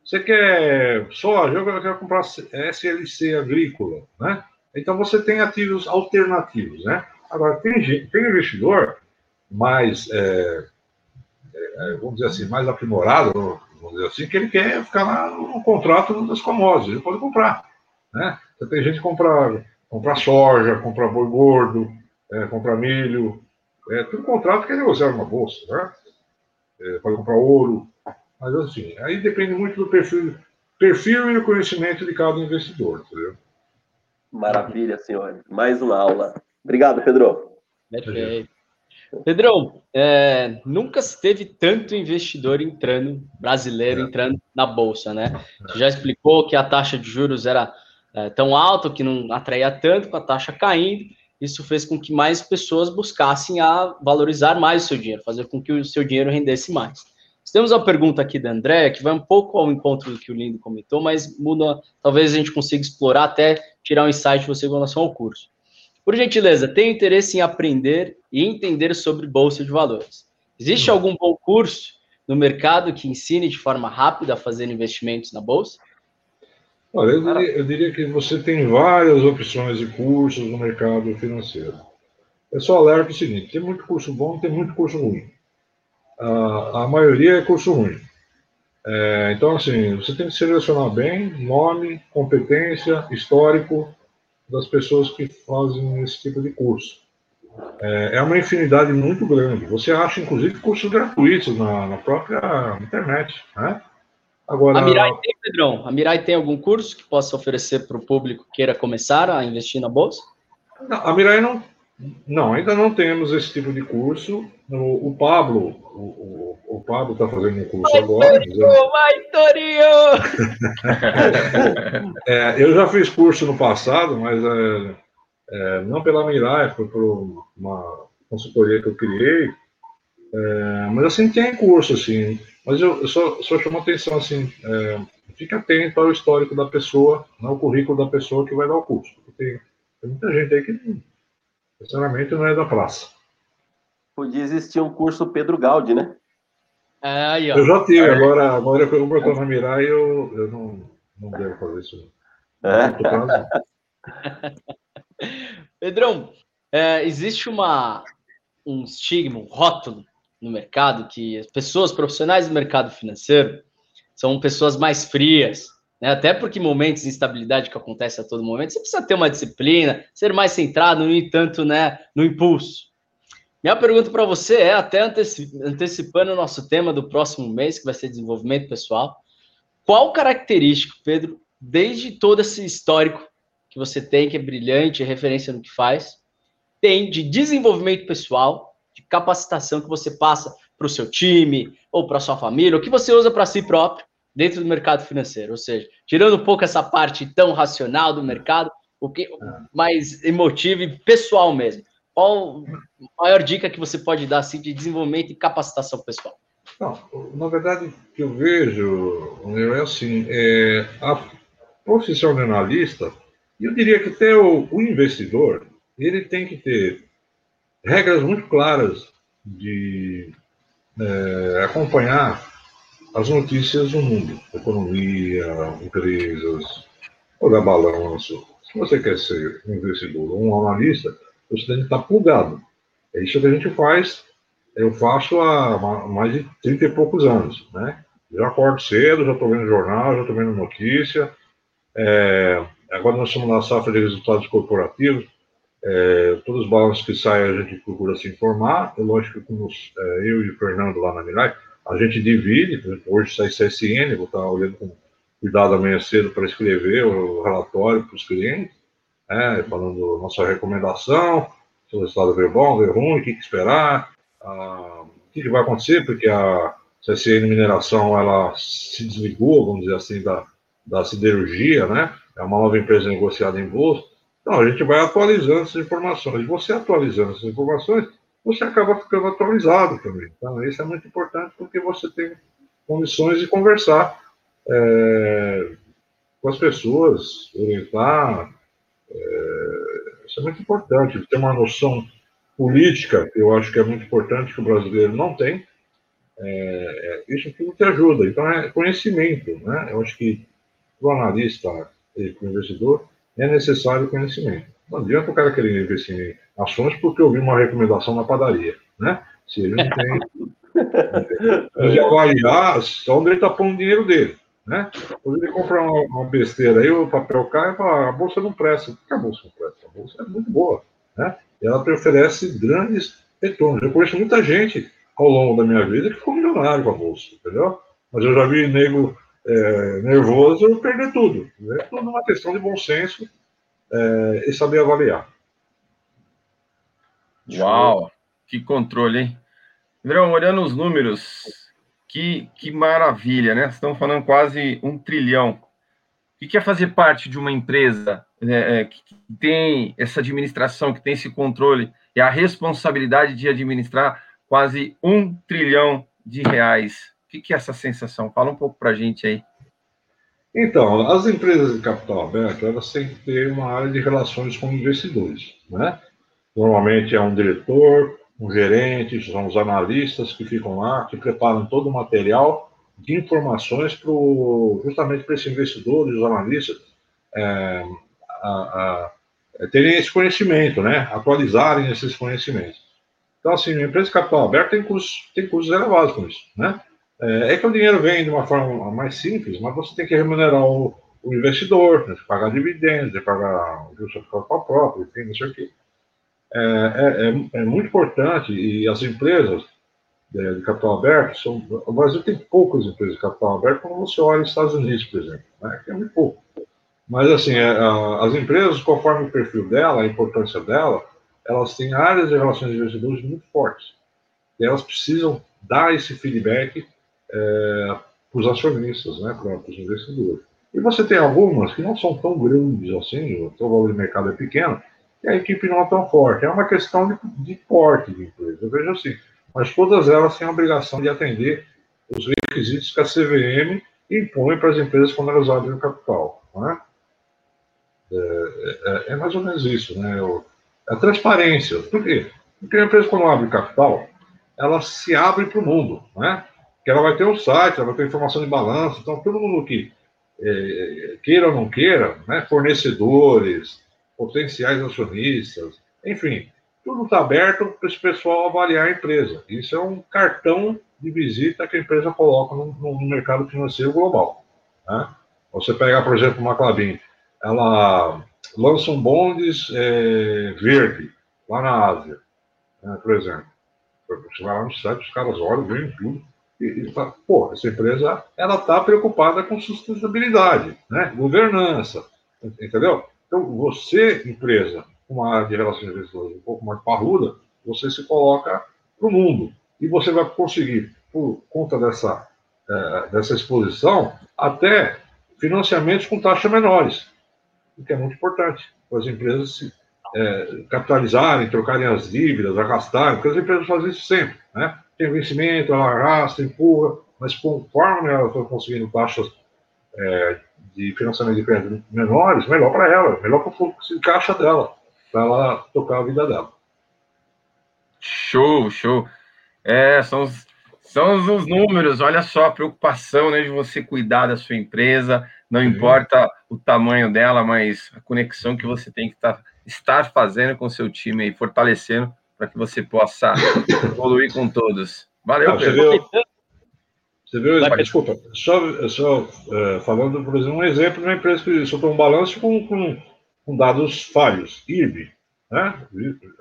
Você quer soja? Eu quero comprar SLC agrícola, né? Então você tem ativos alternativos, né? Agora, tem, tem investidor mais, é, é, vamos dizer assim, mais aprimorado, vamos dizer assim, que ele quer ficar lá no contrato das commodities, ele pode comprar, né? Você tem gente que compra, compra soja, compra boi gordo, é, compra milho, é tudo contrato que é negociado numa bolsa, né? É, pode comprar ouro, mas assim, aí depende muito do perfil, perfil e o conhecimento de cada investidor, entendeu? Maravilha, senhores. Mais uma aula. Obrigado, Pedro. Perfeito. Pedrão, é, nunca se teve tanto investidor entrando, brasileiro é. entrando na Bolsa, né? Você já explicou que a taxa de juros era é, tão alta que não atraía tanto, com a taxa caindo, isso fez com que mais pessoas buscassem a valorizar mais o seu dinheiro, fazer com que o seu dinheiro rendesse mais. Temos uma pergunta aqui da André, que vai um pouco ao encontro do que o Lindo comentou, mas muda, talvez a gente consiga explorar até tirar um insight de você com relação ao curso. Por gentileza, tenho interesse em aprender e entender sobre bolsa de valores. Existe hum. algum bom curso no mercado que ensine de forma rápida a fazer investimentos na bolsa? Olha, eu diria, eu diria que você tem várias opções de cursos no mercado financeiro. É só alerta o seguinte: tem muito curso bom, tem muito curso ruim a, a maioria é curso ruim. É, então, assim, você tem que selecionar bem nome, competência, histórico das pessoas que fazem esse tipo de curso. É, é uma infinidade muito grande. Você acha, inclusive, cursos gratuitos na, na própria internet. Né? Agora, a Mirai tem, Pedrão? A Mirai tem algum curso que possa oferecer para o público que queira começar a investir na Bolsa? Não, a Mirai não, não, ainda não temos esse tipo de curso. O, o Pablo, o, o, o Pablo está fazendo um curso vai, agora. Vai, Torinho! é, eu já fiz curso no passado, mas é, é, não pela Mirai, foi por uma consultoria que eu criei. É, mas assim, tem curso, assim. Mas eu, eu só, só chamo atenção, assim, é, fique atento ao histórico da pessoa, não ao currículo da pessoa que vai dar o curso. Porque tem muita gente aí que Sinceramente, não é da praça. Podia existir um curso Pedro Gaudi, né? É, aí, ó. Eu já tive, agora, agora como eu estou na Mirai, eu, eu não, Não devo fazer isso. Pedrão, é, existe uma, um estigma, um rótulo no mercado que as pessoas profissionais do mercado financeiro são pessoas mais frias, né? até porque momentos de instabilidade que acontece a todo momento, você precisa ter uma disciplina, ser mais centrado, no entanto, né, no impulso. Minha pergunta para você é, até antecipando o nosso tema do próximo mês, que vai ser desenvolvimento pessoal, qual característica, Pedro, desde todo esse histórico que você tem, que é brilhante, referência no que faz, tem de desenvolvimento pessoal, de capacitação que você passa para o seu time ou para sua família, o que você usa para si próprio dentro do mercado financeiro. Ou seja, tirando um pouco essa parte tão racional do mercado, o que mais emotivo e pessoal mesmo. Qual a maior dica que você pode dar assim, de desenvolvimento e capacitação pessoal? Não, na verdade, o que eu vejo é assim, é, a profissão de analista, eu diria que até o, o investidor, ele tem que ter regras muito claras de é, acompanhar as notícias do mundo, economia, empresas, olhar balanço. Se você quer ser um investidor ou um analista, você tem que estar plugado. É isso que a gente faz, eu faço há mais de 30 e poucos anos, né? Já acordo cedo, já estou vendo jornal, já estou vendo notícia. É, agora nós estamos na safra de resultados corporativos. É, todos os balanços que saem a gente procura se informar. É lógico que como é, eu e o Fernando lá na Mirai, a gente divide. Hoje sai CSN, vou estar olhando com cuidado amanhã cedo para escrever o relatório para os clientes, né, falando nossa recomendação, se o resultado veio bom, veio ruim, o que, que esperar, ah, o que, que vai acontecer, porque a CSN Mineração ela se desligou, vamos dizer assim, da, da siderurgia, né? É uma nova empresa negociada em bolsa. Então, a gente vai atualizando essas informações. Você atualizando essas informações, você acaba ficando atualizado também. Então, isso é muito importante porque você tem condições de conversar é, com as pessoas, orientar. É, isso é muito importante. Ter uma noção política, eu acho que é muito importante que o brasileiro não tem. É, é isso tudo te ajuda. Então, é conhecimento. Né? Eu acho que o analista e o investidor é necessário conhecimento. Não adianta o cara querer investir em ações porque ouviu uma recomendação na padaria, né? Se ele não tem. de avaliar onde ele está pondo o dinheiro dele, né? Quando ele comprar uma, uma, besteira aí, o papel cai e fala, ah, a bolsa não presta. Por que a bolsa não presta? A bolsa é muito boa, né? E ela te oferece grandes retornos. Eu conheço muita gente ao longo da minha vida que ficou milionário com a bolsa, entendeu? Mas eu já vi nego é, nervoso perder tudo. É tudo uma questão de bom senso é, e saber avaliar. Uau, que controle, hein? Andrão, olhando os números, que, que maravilha, né? Estão falando quase um trilhão. O que é fazer parte de uma empresa né, é, que tem essa administração, que tem esse controle e a responsabilidade de administrar quase um trilhão de reais? O que é essa sensação? Fala um pouco para a gente aí. Então, as empresas de capital aberto, elas têm que ter uma área de relações com investidores, né? Normalmente é um diretor, um gerente, são os analistas que ficam lá, que preparam todo o material de informações pro, justamente para esses investidores, os analistas, é, a, a, a, terem esse conhecimento, né? atualizarem esses conhecimentos. Então, assim, a empresa de capital aberto tem custos, tem custos elevados com isso. Né? É, é, que o dinheiro vem de uma forma mais simples, mas você tem que remunerar o, o investidor, né? pagar dividendos, pagar o seu capital próprio, enfim, não sei o quê. É, é, é, é, muito importante e as empresas de, de capital aberto, são, o Brasil tem poucas empresas de capital aberto, como você olha nos Estados Unidos, por exemplo, né? que é muito pouco. Mas, assim, é, as empresas, conforme o perfil dela, a importância dela, elas têm áreas de relações de investidores muito fortes. E elas precisam dar esse feedback é, para os acionistas, né, para os investidores. E você tem algumas que não são tão grandes assim, o seu valor de mercado é pequeno, e a equipe não é tão forte. É uma questão de, de porte de empresa. Eu vejo assim. Mas todas elas têm a obrigação de atender os requisitos que a CVM impõe para as empresas quando elas abrem o capital. Né? É, é, é, mais ou menos isso. Né? A transparência. Por quê? Porque a empresa, quando abre capital, ela se abre para o mundo. Né? Que ela vai ter um site, ela vai ter informação de balanço, então todo mundo que é, queira ou não queira, né, fornecedores, potenciais acionistas, enfim, tudo está aberto para esse pessoal avaliar a empresa. Isso é um cartão de visita que a empresa coloca no, no mercado financeiro global. Né? Você pega, por exemplo, uma Clabin, ela lança um bondes é, verde lá na Ásia, né, por exemplo. Você vai lá no site, os caras olham, veem tudo, e, e fala, pô, essa empresa, ela está preocupada com sustentabilidade, né? governança, entendeu? Então, você, empresa, uma área de relações de investidores um pouco mais parruda, você se coloca para o mundo. E você vai conseguir, por conta dessa, é, dessa exposição, até financiamentos com taxas menores, o que é muito importante para as empresas se é, capitalizarem, trocarem as dívidas, arrastarem, porque as empresas fazem isso sempre. Né? Tem vencimento, ela arrasta, empurra, mas conforme ela está conseguindo taxas é, de financiamento de crédito menores, melhor para ela, melhor para o fluxo de caixa dela, para ela tocar a vida dela. Show, show. É, são os, são os números, olha só a preocupação né, de você cuidar da sua empresa, não uhum. importa o tamanho dela, mas a conexão que você tem que tá, estar fazendo com o seu time e fortalecendo para que você possa evoluir com todos. Valeu, ah, Pedro. Você viu, Vai, desculpa, só, só é, falando, por exemplo, um exemplo de uma empresa que soltou um balanço com, com, com dados falhos, IRB, né?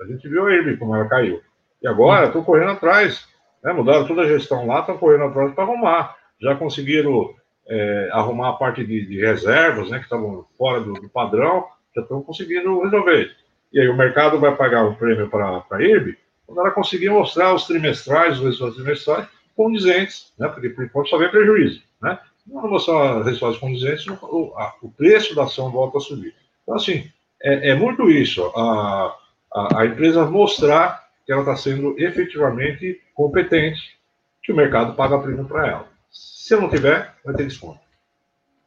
A gente viu a IRB, como ela caiu. E agora estão correndo atrás, né? mudaram toda a gestão lá, estão correndo atrás para arrumar. Já conseguiram é, arrumar a parte de, de, reservas, né, que estavam fora do, do, padrão, já estão conseguindo resolver. E aí o mercado vai pagar o prêmio para a IRB quando ela conseguir mostrar os trimestrais, os resultados trimestrais, condizentes, né? porque por enquanto só vem prejuízo. Né? Não mostrar resultados condizentes, o, a, o, preço da ação volta a subir. Então, assim, é, é muito isso, a, a, a, empresa mostrar que ela está sendo efetivamente competente, que o mercado paga prêmio para ela. Se não tiver, vai ter desconto.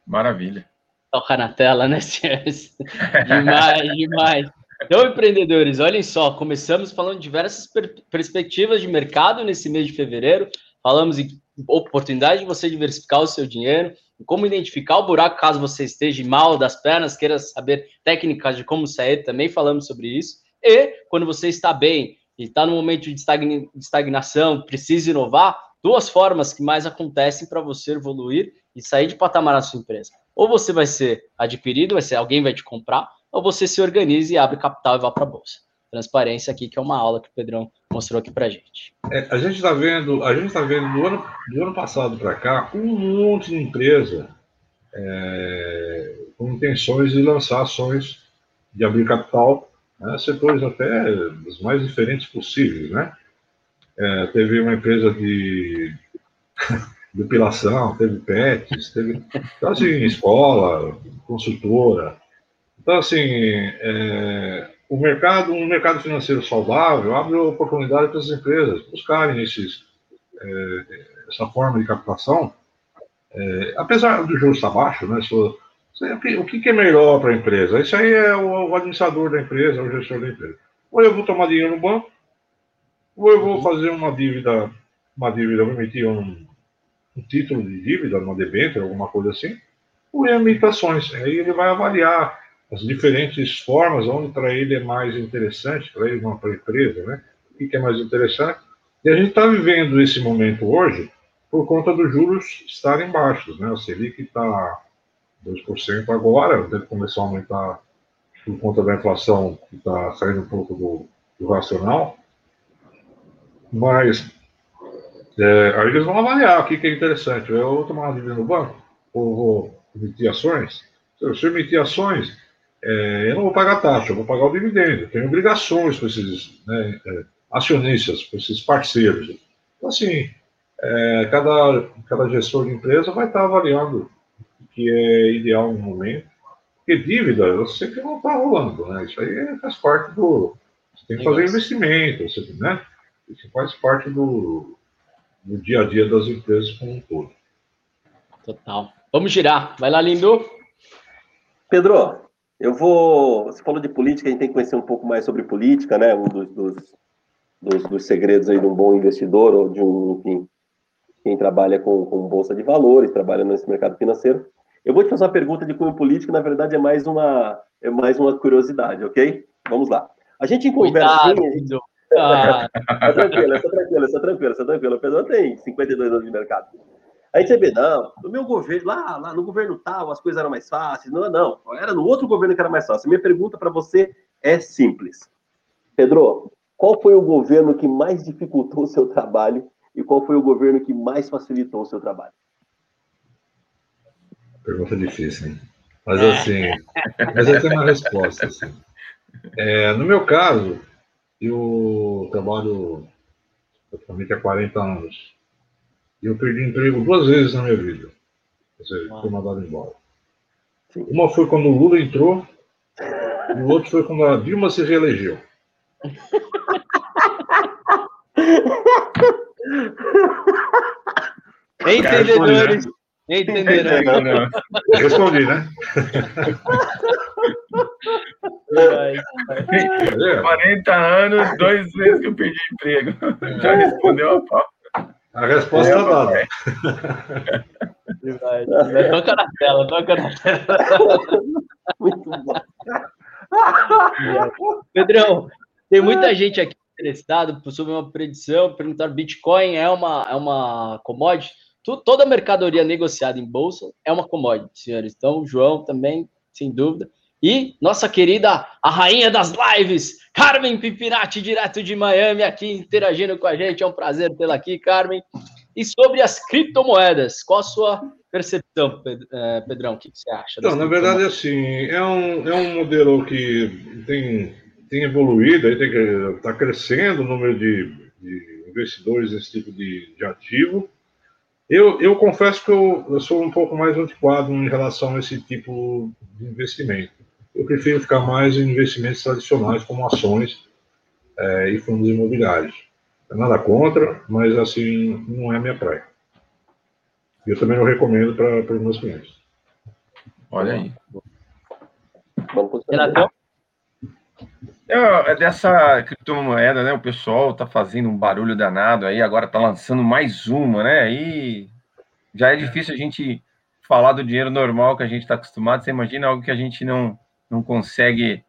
Maravilha. Toca na tela, né, demais, demais. Então, empreendedores, olhem só, começamos falando de diversas per perspectivas de mercado nesse mês de fevereiro. Falamos em oportunidade de você diversificar o seu dinheiro, como identificar o buraco caso você esteja mal das pernas, queira saber técnicas de como sair, também falamos sobre isso. E quando você está bem e está no momento de estagnação, precisa inovar, duas formas que mais acontecem para você evoluir e sair de patamar na sua empresa. Ou você vai ser adquirido, vai ser alguém vai te comprar, ou você se organiza e abre capital e vai para a bolsa transparência aqui, que é uma aula que o Pedrão mostrou aqui para gente. É, a gente está vendo, a gente está vendo do ano, do ano passado para cá um monte de empresa é, com intenções de lançar ações de abrir capital, né, setores até os mais diferentes possíveis, né? É, teve uma empresa de depilação, teve pets, teve então, assim, escola, consultora. Então, assim, é, o mercado, um mercado financeiro saudável abre oportunidade para as empresas buscarem esses, é, essa forma de captação, é, apesar do juros estar baixo, né? So, o que, que é melhor para a empresa? Isso aí é o, o, administrador da empresa, o gestor da empresa. Ou eu vou tomar dinheiro no banco, ou eu vou fazer uma dívida, uma dívida, vou emitir um, um título de dívida, uma debênture, alguma coisa assim, ou imitações. Aí ele vai avaliar as diferentes formas, onde para ele é mais interessante, para ele, para a empresa, né? O que é mais interessante. E a gente está vivendo esse momento hoje por conta dos juros estarem baixos, né? O Selic está 2% agora, deve começar a aumentar por conta da inflação que está saindo um pouco do, do racional. Mas é, aí eles vão avaliar o que, que é interessante. Eu vou tomar uma dívida no banco, ou vou emitir ações. Se eu emitir ações, é, eu não vou pagar taxa, eu vou pagar o dividendo. Eu tenho obrigações com esses né, é, acionistas, com esses parceiros. Então, assim, é, cada, cada gestor de empresa vai estar avaliando o que é ideal no momento. Porque dívida, eu sei que não está rolando, né? Isso aí faz parte do. Você tem que fazer investimento, você, né? Isso faz parte do, do dia a dia das empresas como um todo. Total. Vamos girar. Vai lá, lindo. Pedro, eu vou. Você falou de política, a gente tem que conhecer um pouco mais sobre política, né? Um dos, dos, dos, dos segredos aí de um bom investidor ou de um, enfim, quem trabalha com, com bolsa de valores, trabalha nesse mercado financeiro. Eu vou te fazer uma pergunta de cunho político, na verdade é mais uma, é mais uma curiosidade, ok? Vamos lá. A gente em conversinha... Cuidado, ah. tá tranquilo, tá tranquilo, tá tranquilo, tá tranquilo. O Pedro tem 52 anos de mercado. Aí você vê, não, no meu governo, lá, lá no governo tal, as coisas eram mais fáceis. Não, não, era no outro governo que era mais fácil. Minha pergunta para você é simples. Pedro, qual foi o governo que mais dificultou o seu trabalho e qual foi o governo que mais facilitou o seu trabalho? Pergunta difícil, hein? Mas assim, mas eu tenho uma resposta. Assim. É, no meu caso, eu trabalho praticamente há 40 anos. E eu perdi emprego duas vezes na minha vida. Ou seja, fui mandado embora. Uma foi quando o Lula entrou, e o outro foi quando a Dilma se reelegeu. Entendedores. Entenderão. Respondi, né? 40 anos, dois vezes que eu perdi emprego. Já respondeu a pau. A resposta está dada. Toca na tela, toca na tela. Muito bom. Pedrão, tem muita gente aqui interessada sobre uma predição, perguntar Bitcoin é uma, é uma commodity? toda mercadoria negociada em bolsa é uma commodity, senhores. Então, o João também, sem dúvida. E nossa querida, a rainha das lives, Carmen Pipirati, direto de Miami, aqui interagindo com a gente. É um prazer tê-la aqui, Carmen. E sobre as criptomoedas, qual a sua percepção, eh, Pedrão? O que você acha? Não, na verdade, assim, é um, é um modelo que tem, tem evoluído, está crescendo o número de, de investidores nesse tipo de, de ativo. Eu, eu confesso que eu, eu, sou um pouco mais antiquado em relação a esse tipo de investimento. Eu prefiro ficar mais em investimentos tradicionais, como ações é, e fundos imobiliários. Nada contra, mas assim, não é a minha praia. Eu também não recomendo para os meus clientes. Olha aí. Vamos Renatão? É, é dessa criptomoeda, né? O pessoal tá fazendo um barulho danado aí, agora tá lançando mais uma, né? Aí já é difícil a gente falar do dinheiro normal que a gente está acostumado. Você imagina algo que a gente não, não consegue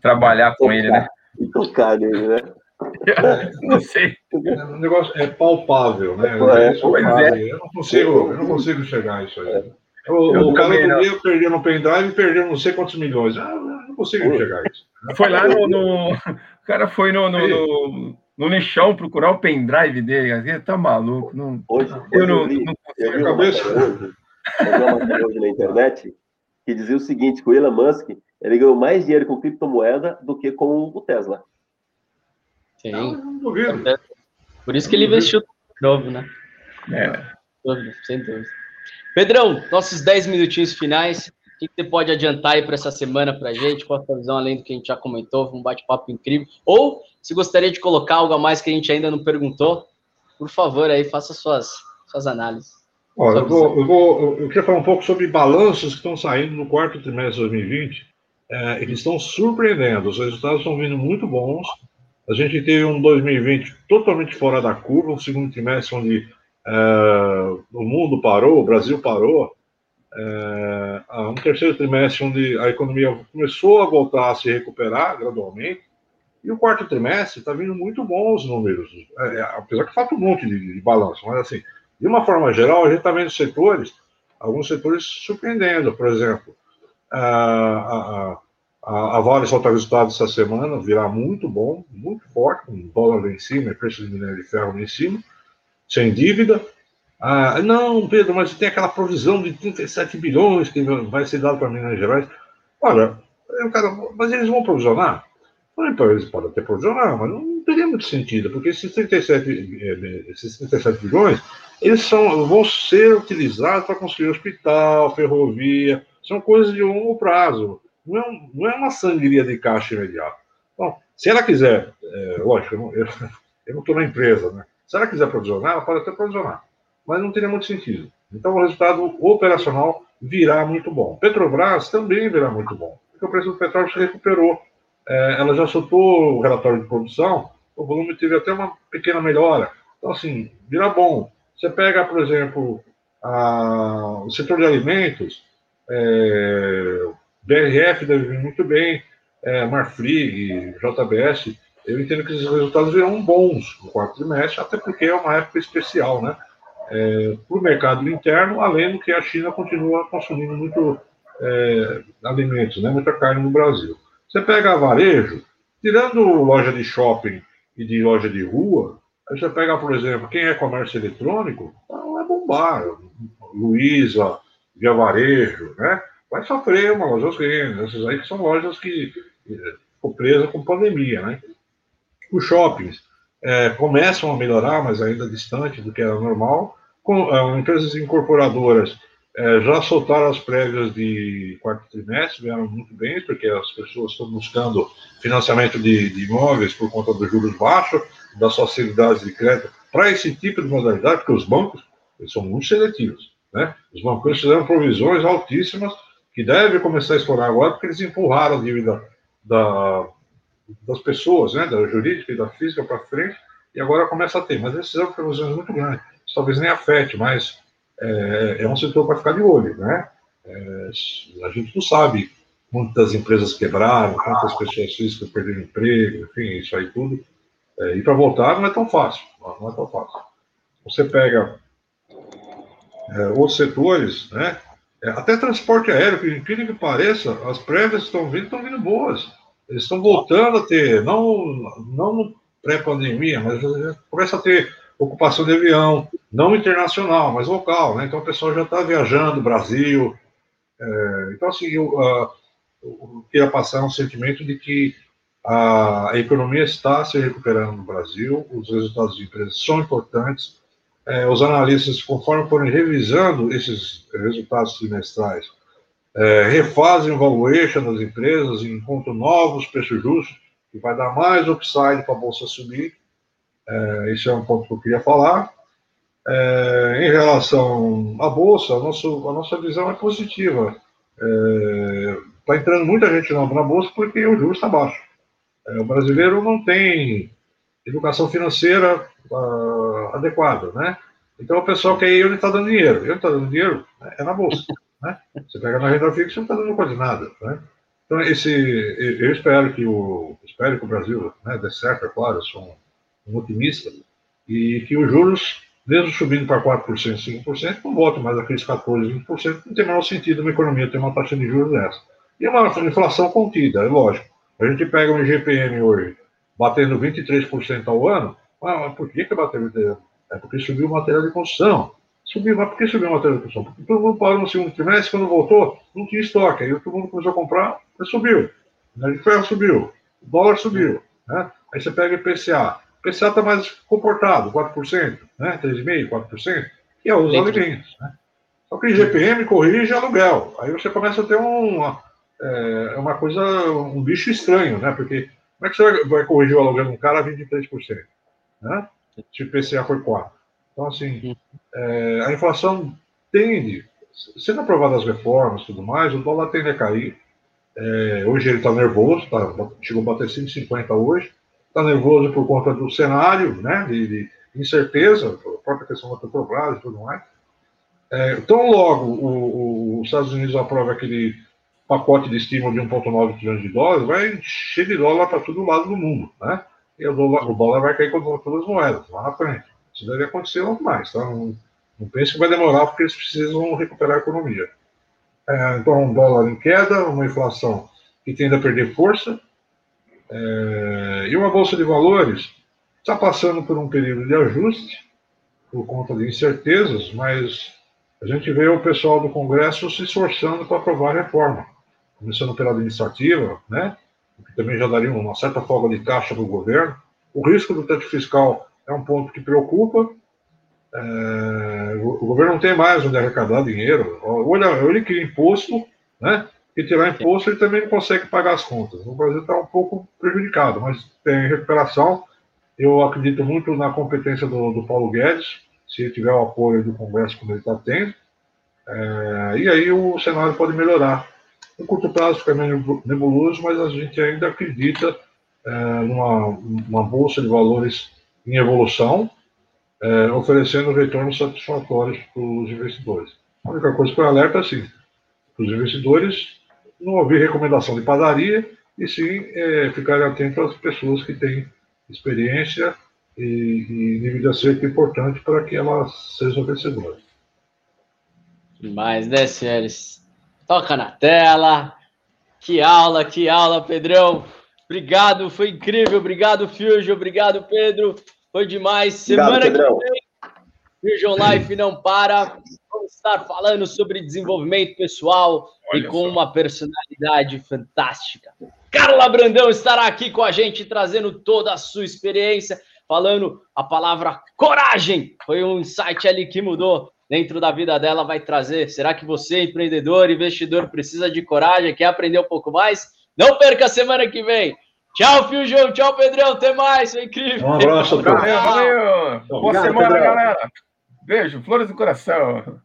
trabalhar com ele, né? E tocar nele, né? não sei. O negócio é palpável, né? É, é. Eu, não consigo, eu não consigo chegar a isso aí. O, o cara do dia perdeu no pendrive e perdeu não sei quantos milhões. Ah, não consigo enxergar isso. Foi lá no, no. O cara foi no, no, no, no lixão procurar o pendrive dele. Ele tá maluco. Não, hoje, eu hoje não, eu vi, não eu vi uma hoje, uma hoje na internet que dizia o seguinte: que o Elon Musk ele ganhou mais dinheiro com criptomoeda do que com o Tesla. Sim. Não, não Por isso que ele investiu novo, né? É. Sem dúvida. Pedrão, nossos 10 minutinhos finais. O que você pode adiantar aí para essa semana para a gente? Qual a sua visão, além do que a gente já comentou? Um bate-papo incrível. Ou, se gostaria de colocar algo a mais que a gente ainda não perguntou, por favor, aí faça suas, suas análises. Olha, eu, vou, eu, vou, eu queria falar um pouco sobre balanços que estão saindo no quarto trimestre de 2020. É, eles estão surpreendendo, os resultados estão vindo muito bons. A gente teve um 2020 totalmente fora da curva, um segundo trimestre onde é, o mundo parou, o Brasil parou, é, um terceiro trimestre onde a economia começou a voltar a se recuperar gradualmente, e o quarto trimestre está vindo muito bons números, é, é, apesar que falta um monte de, de balanço, mas assim, de uma forma geral, a gente está vendo setores, alguns setores surpreendendo, por exemplo, a, a, a, a Vale solta resultado essa semana, virá muito bom, muito forte, com dólar lá em cima, preço de minério de ferro lá em cima, sem dívida. Ah, não, Pedro, mas tem aquela provisão de 37 bilhões que vai ser dado para Minas Gerais. Olha, eu quero, mas eles vão provisionar? Então, eles podem até provisionar, mas não teria muito sentido, porque esses 37, eh, esses 37 bilhões, eles são, vão ser utilizados para construir hospital, ferrovia, são coisas de longo prazo. Não é, não é uma sangria de caixa imediata. Bom, se ela quiser, é, lógico, eu não estou na empresa, né? Se ela quiser provisionar, ela pode até provisionar, mas não teria muito sentido. Então o resultado operacional virá muito bom. Petrobras também virá muito bom, porque o preço do petróleo se recuperou. É, ela já soltou o relatório de produção, o volume teve até uma pequena melhora. Então, assim, virá bom. Você pega, por exemplo, A, o setor de alimentos, é, BRF deve vir muito bem, é, Marfrig, JBS, eu entendo que esses resultados virão bons no quarto trimestre, até porque é uma época especial, né? É, para o mercado interno, além do que a China continua consumindo muito é, alimentos, né? muita carne no Brasil. Você pega varejo, tirando loja de shopping e de loja de rua, aí você pega, por exemplo, quem é comércio eletrônico, não é bombar, Luiza, Via Varejo, né? Vai sofrer uma loja grandes, essas aí que são lojas que ficou presa com pandemia, né? Os shoppings é, começam a melhorar, mas ainda distante do que era normal. Com, é, empresas incorporadoras é, já soltaram as prévias de quarto trimestre, vieram muito bem, porque as pessoas estão buscando financiamento de, de imóveis por conta dos juros baixos, das facilidades de crédito para esse tipo de modalidade, porque os bancos eles são muito seletivos. Né? Os bancos fizeram provisões altíssimas que devem começar a explorar agora, porque eles empurraram a dívida da, das pessoas, né, da jurídica e da física para frente, e agora começa a ter. Mas esses são provisões muito grandes. Isso talvez nem afete, mas é, é um setor para ficar de olho. Né? É, a gente não sabe quantas empresas quebraram, quantas pessoas físicas perderam emprego, enfim, isso aí tudo. É, e para voltar não é tão fácil. Não é tão fácil. Você pega é, outros setores, né? É, até transporte aéreo, que incrível que pareça, as prévias estão vindo, estão vindo boas. Eles estão voltando a ter, não, não pré-pandemia, mas começa a ter ocupação de avião, não internacional, mas local, né? Então o pessoal já está viajando, Brasil. É, então, assim, eu, uh, eu queria passar um sentimento de que a, economia está se recuperando no Brasil, os resultados de empresas são importantes. É, os analistas, conforme forem revisando esses resultados trimestrais, é, refazem o valuation das empresas encontram novos preços justos, que vai dar mais upside para a bolsa subir. É, esse é um ponto que eu queria falar. É, em relação à bolsa, a, nosso, a nossa visão é positiva. Está é, entrando muita gente nova na bolsa porque o juros está baixo. É, o brasileiro não tem educação financeira uh, adequada, né? Então o pessoal quer ir onde está dando dinheiro. E onde está dando dinheiro é na bolsa. Né? Você pega na renda fixa, não está dando quase nada. Né? Então, esse, eu espero que o, espero que o Brasil né, dê certo, é claro, eu sou um, um otimista, e que os juros, mesmo subindo para 4%, 5%, não voltem mais aqueles 14%, 20%, não tem menor sentido uma economia ter uma taxa de juros dessa. E uma inflação contida, é lógico. A gente pega um IGPM hoje batendo 23% ao ano, mas por que, que bateu? É porque subiu o material de construção. Subiu, mas por que subiu a matéria de construção? Porque todo mundo parou no segundo trimestre, quando voltou, não tinha estoque. Aí todo mundo começou a comprar, subiu. O de ferro subiu, o dólar subiu. Né? Aí você pega o IPCA. O IPCA está mais comportado, 4%, né? 3,5%, 4%, e é os alimentos. Né? Só que o IGPM corrige aluguel. Aí você começa a ter uma, é, uma coisa, um bicho estranho, né? Porque como é que você vai corrigir o aluguel de um cara a 23%? Né? Se o IPCA foi 4%. Então, assim, é, a inflação tende, sendo aprovadas as reformas e tudo mais, o dólar tende a cair. É, hoje ele está nervoso, tá, chegou a bater 5,50 hoje. Está nervoso por conta do cenário, né, de, de incerteza, a própria questão da Petrobras e tudo mais. É, tão logo o, o, os Estados Unidos aprova aquele pacote de estímulo de 1,9 trilhões de dólares, vai encher de dólar para todo lado do mundo, né? E o dólar, o dólar vai cair com todas as moedas lá na frente. Isso deve acontecer logo mais, tá? Não, não pense que vai demorar, porque eles precisam recuperar a economia. É, então, um dólar em queda, uma inflação que tende a perder força, é, e uma bolsa de valores está passando por um período de ajuste, por conta de incertezas, mas a gente vê o pessoal do Congresso se esforçando para aprovar a reforma, começando pela administrativa, né? que também já daria uma certa folga de caixa para o governo. O risco do teto fiscal é um ponto que preocupa. É, o, governo não tem mais onde arrecadar dinheiro. Olha, ele cria imposto, né? E tirar imposto, ele também não consegue pagar as contas. O Brasil está um pouco prejudicado, mas tem recuperação. Eu acredito muito na competência do, do Paulo Guedes, se tiver o apoio do Congresso como ele está tendo. É, e aí o cenário pode melhorar. No curto prazo fica meio nebuloso, mas a gente ainda acredita é, numa uma bolsa de valores em evolução, é, oferecendo retornos satisfatórios para os investidores. A única coisa que eu alerto é assim, para os investidores não ouvir recomendação de padaria e sim é, ficarem atentos às pessoas que têm experiência e, e nível de acerto importante para que elas sejam vencedoras. Demais, né, senhores? Toca na tela. Que aula, que aula, Pedrão. Obrigado, foi incrível. Obrigado, Fusion. Obrigado, Pedro. Foi demais. Semana Obrigado, que vem, Fusion Life não para. Vamos estar falando sobre desenvolvimento pessoal Olha e com só. uma personalidade fantástica. Carla Brandão estará aqui com a gente, trazendo toda a sua experiência, falando a palavra coragem. Foi um insight ali que mudou dentro da vida dela, vai trazer. Será que você, empreendedor, investidor, precisa de coragem? Quer aprender um pouco mais? Não perca a semana que vem. Tchau, Fio Tchau, Pedrão. Até mais. Foi incrível. Um abraço. Valeu, valeu. Boa semana, Pedrão. galera. Beijo. Flores do coração.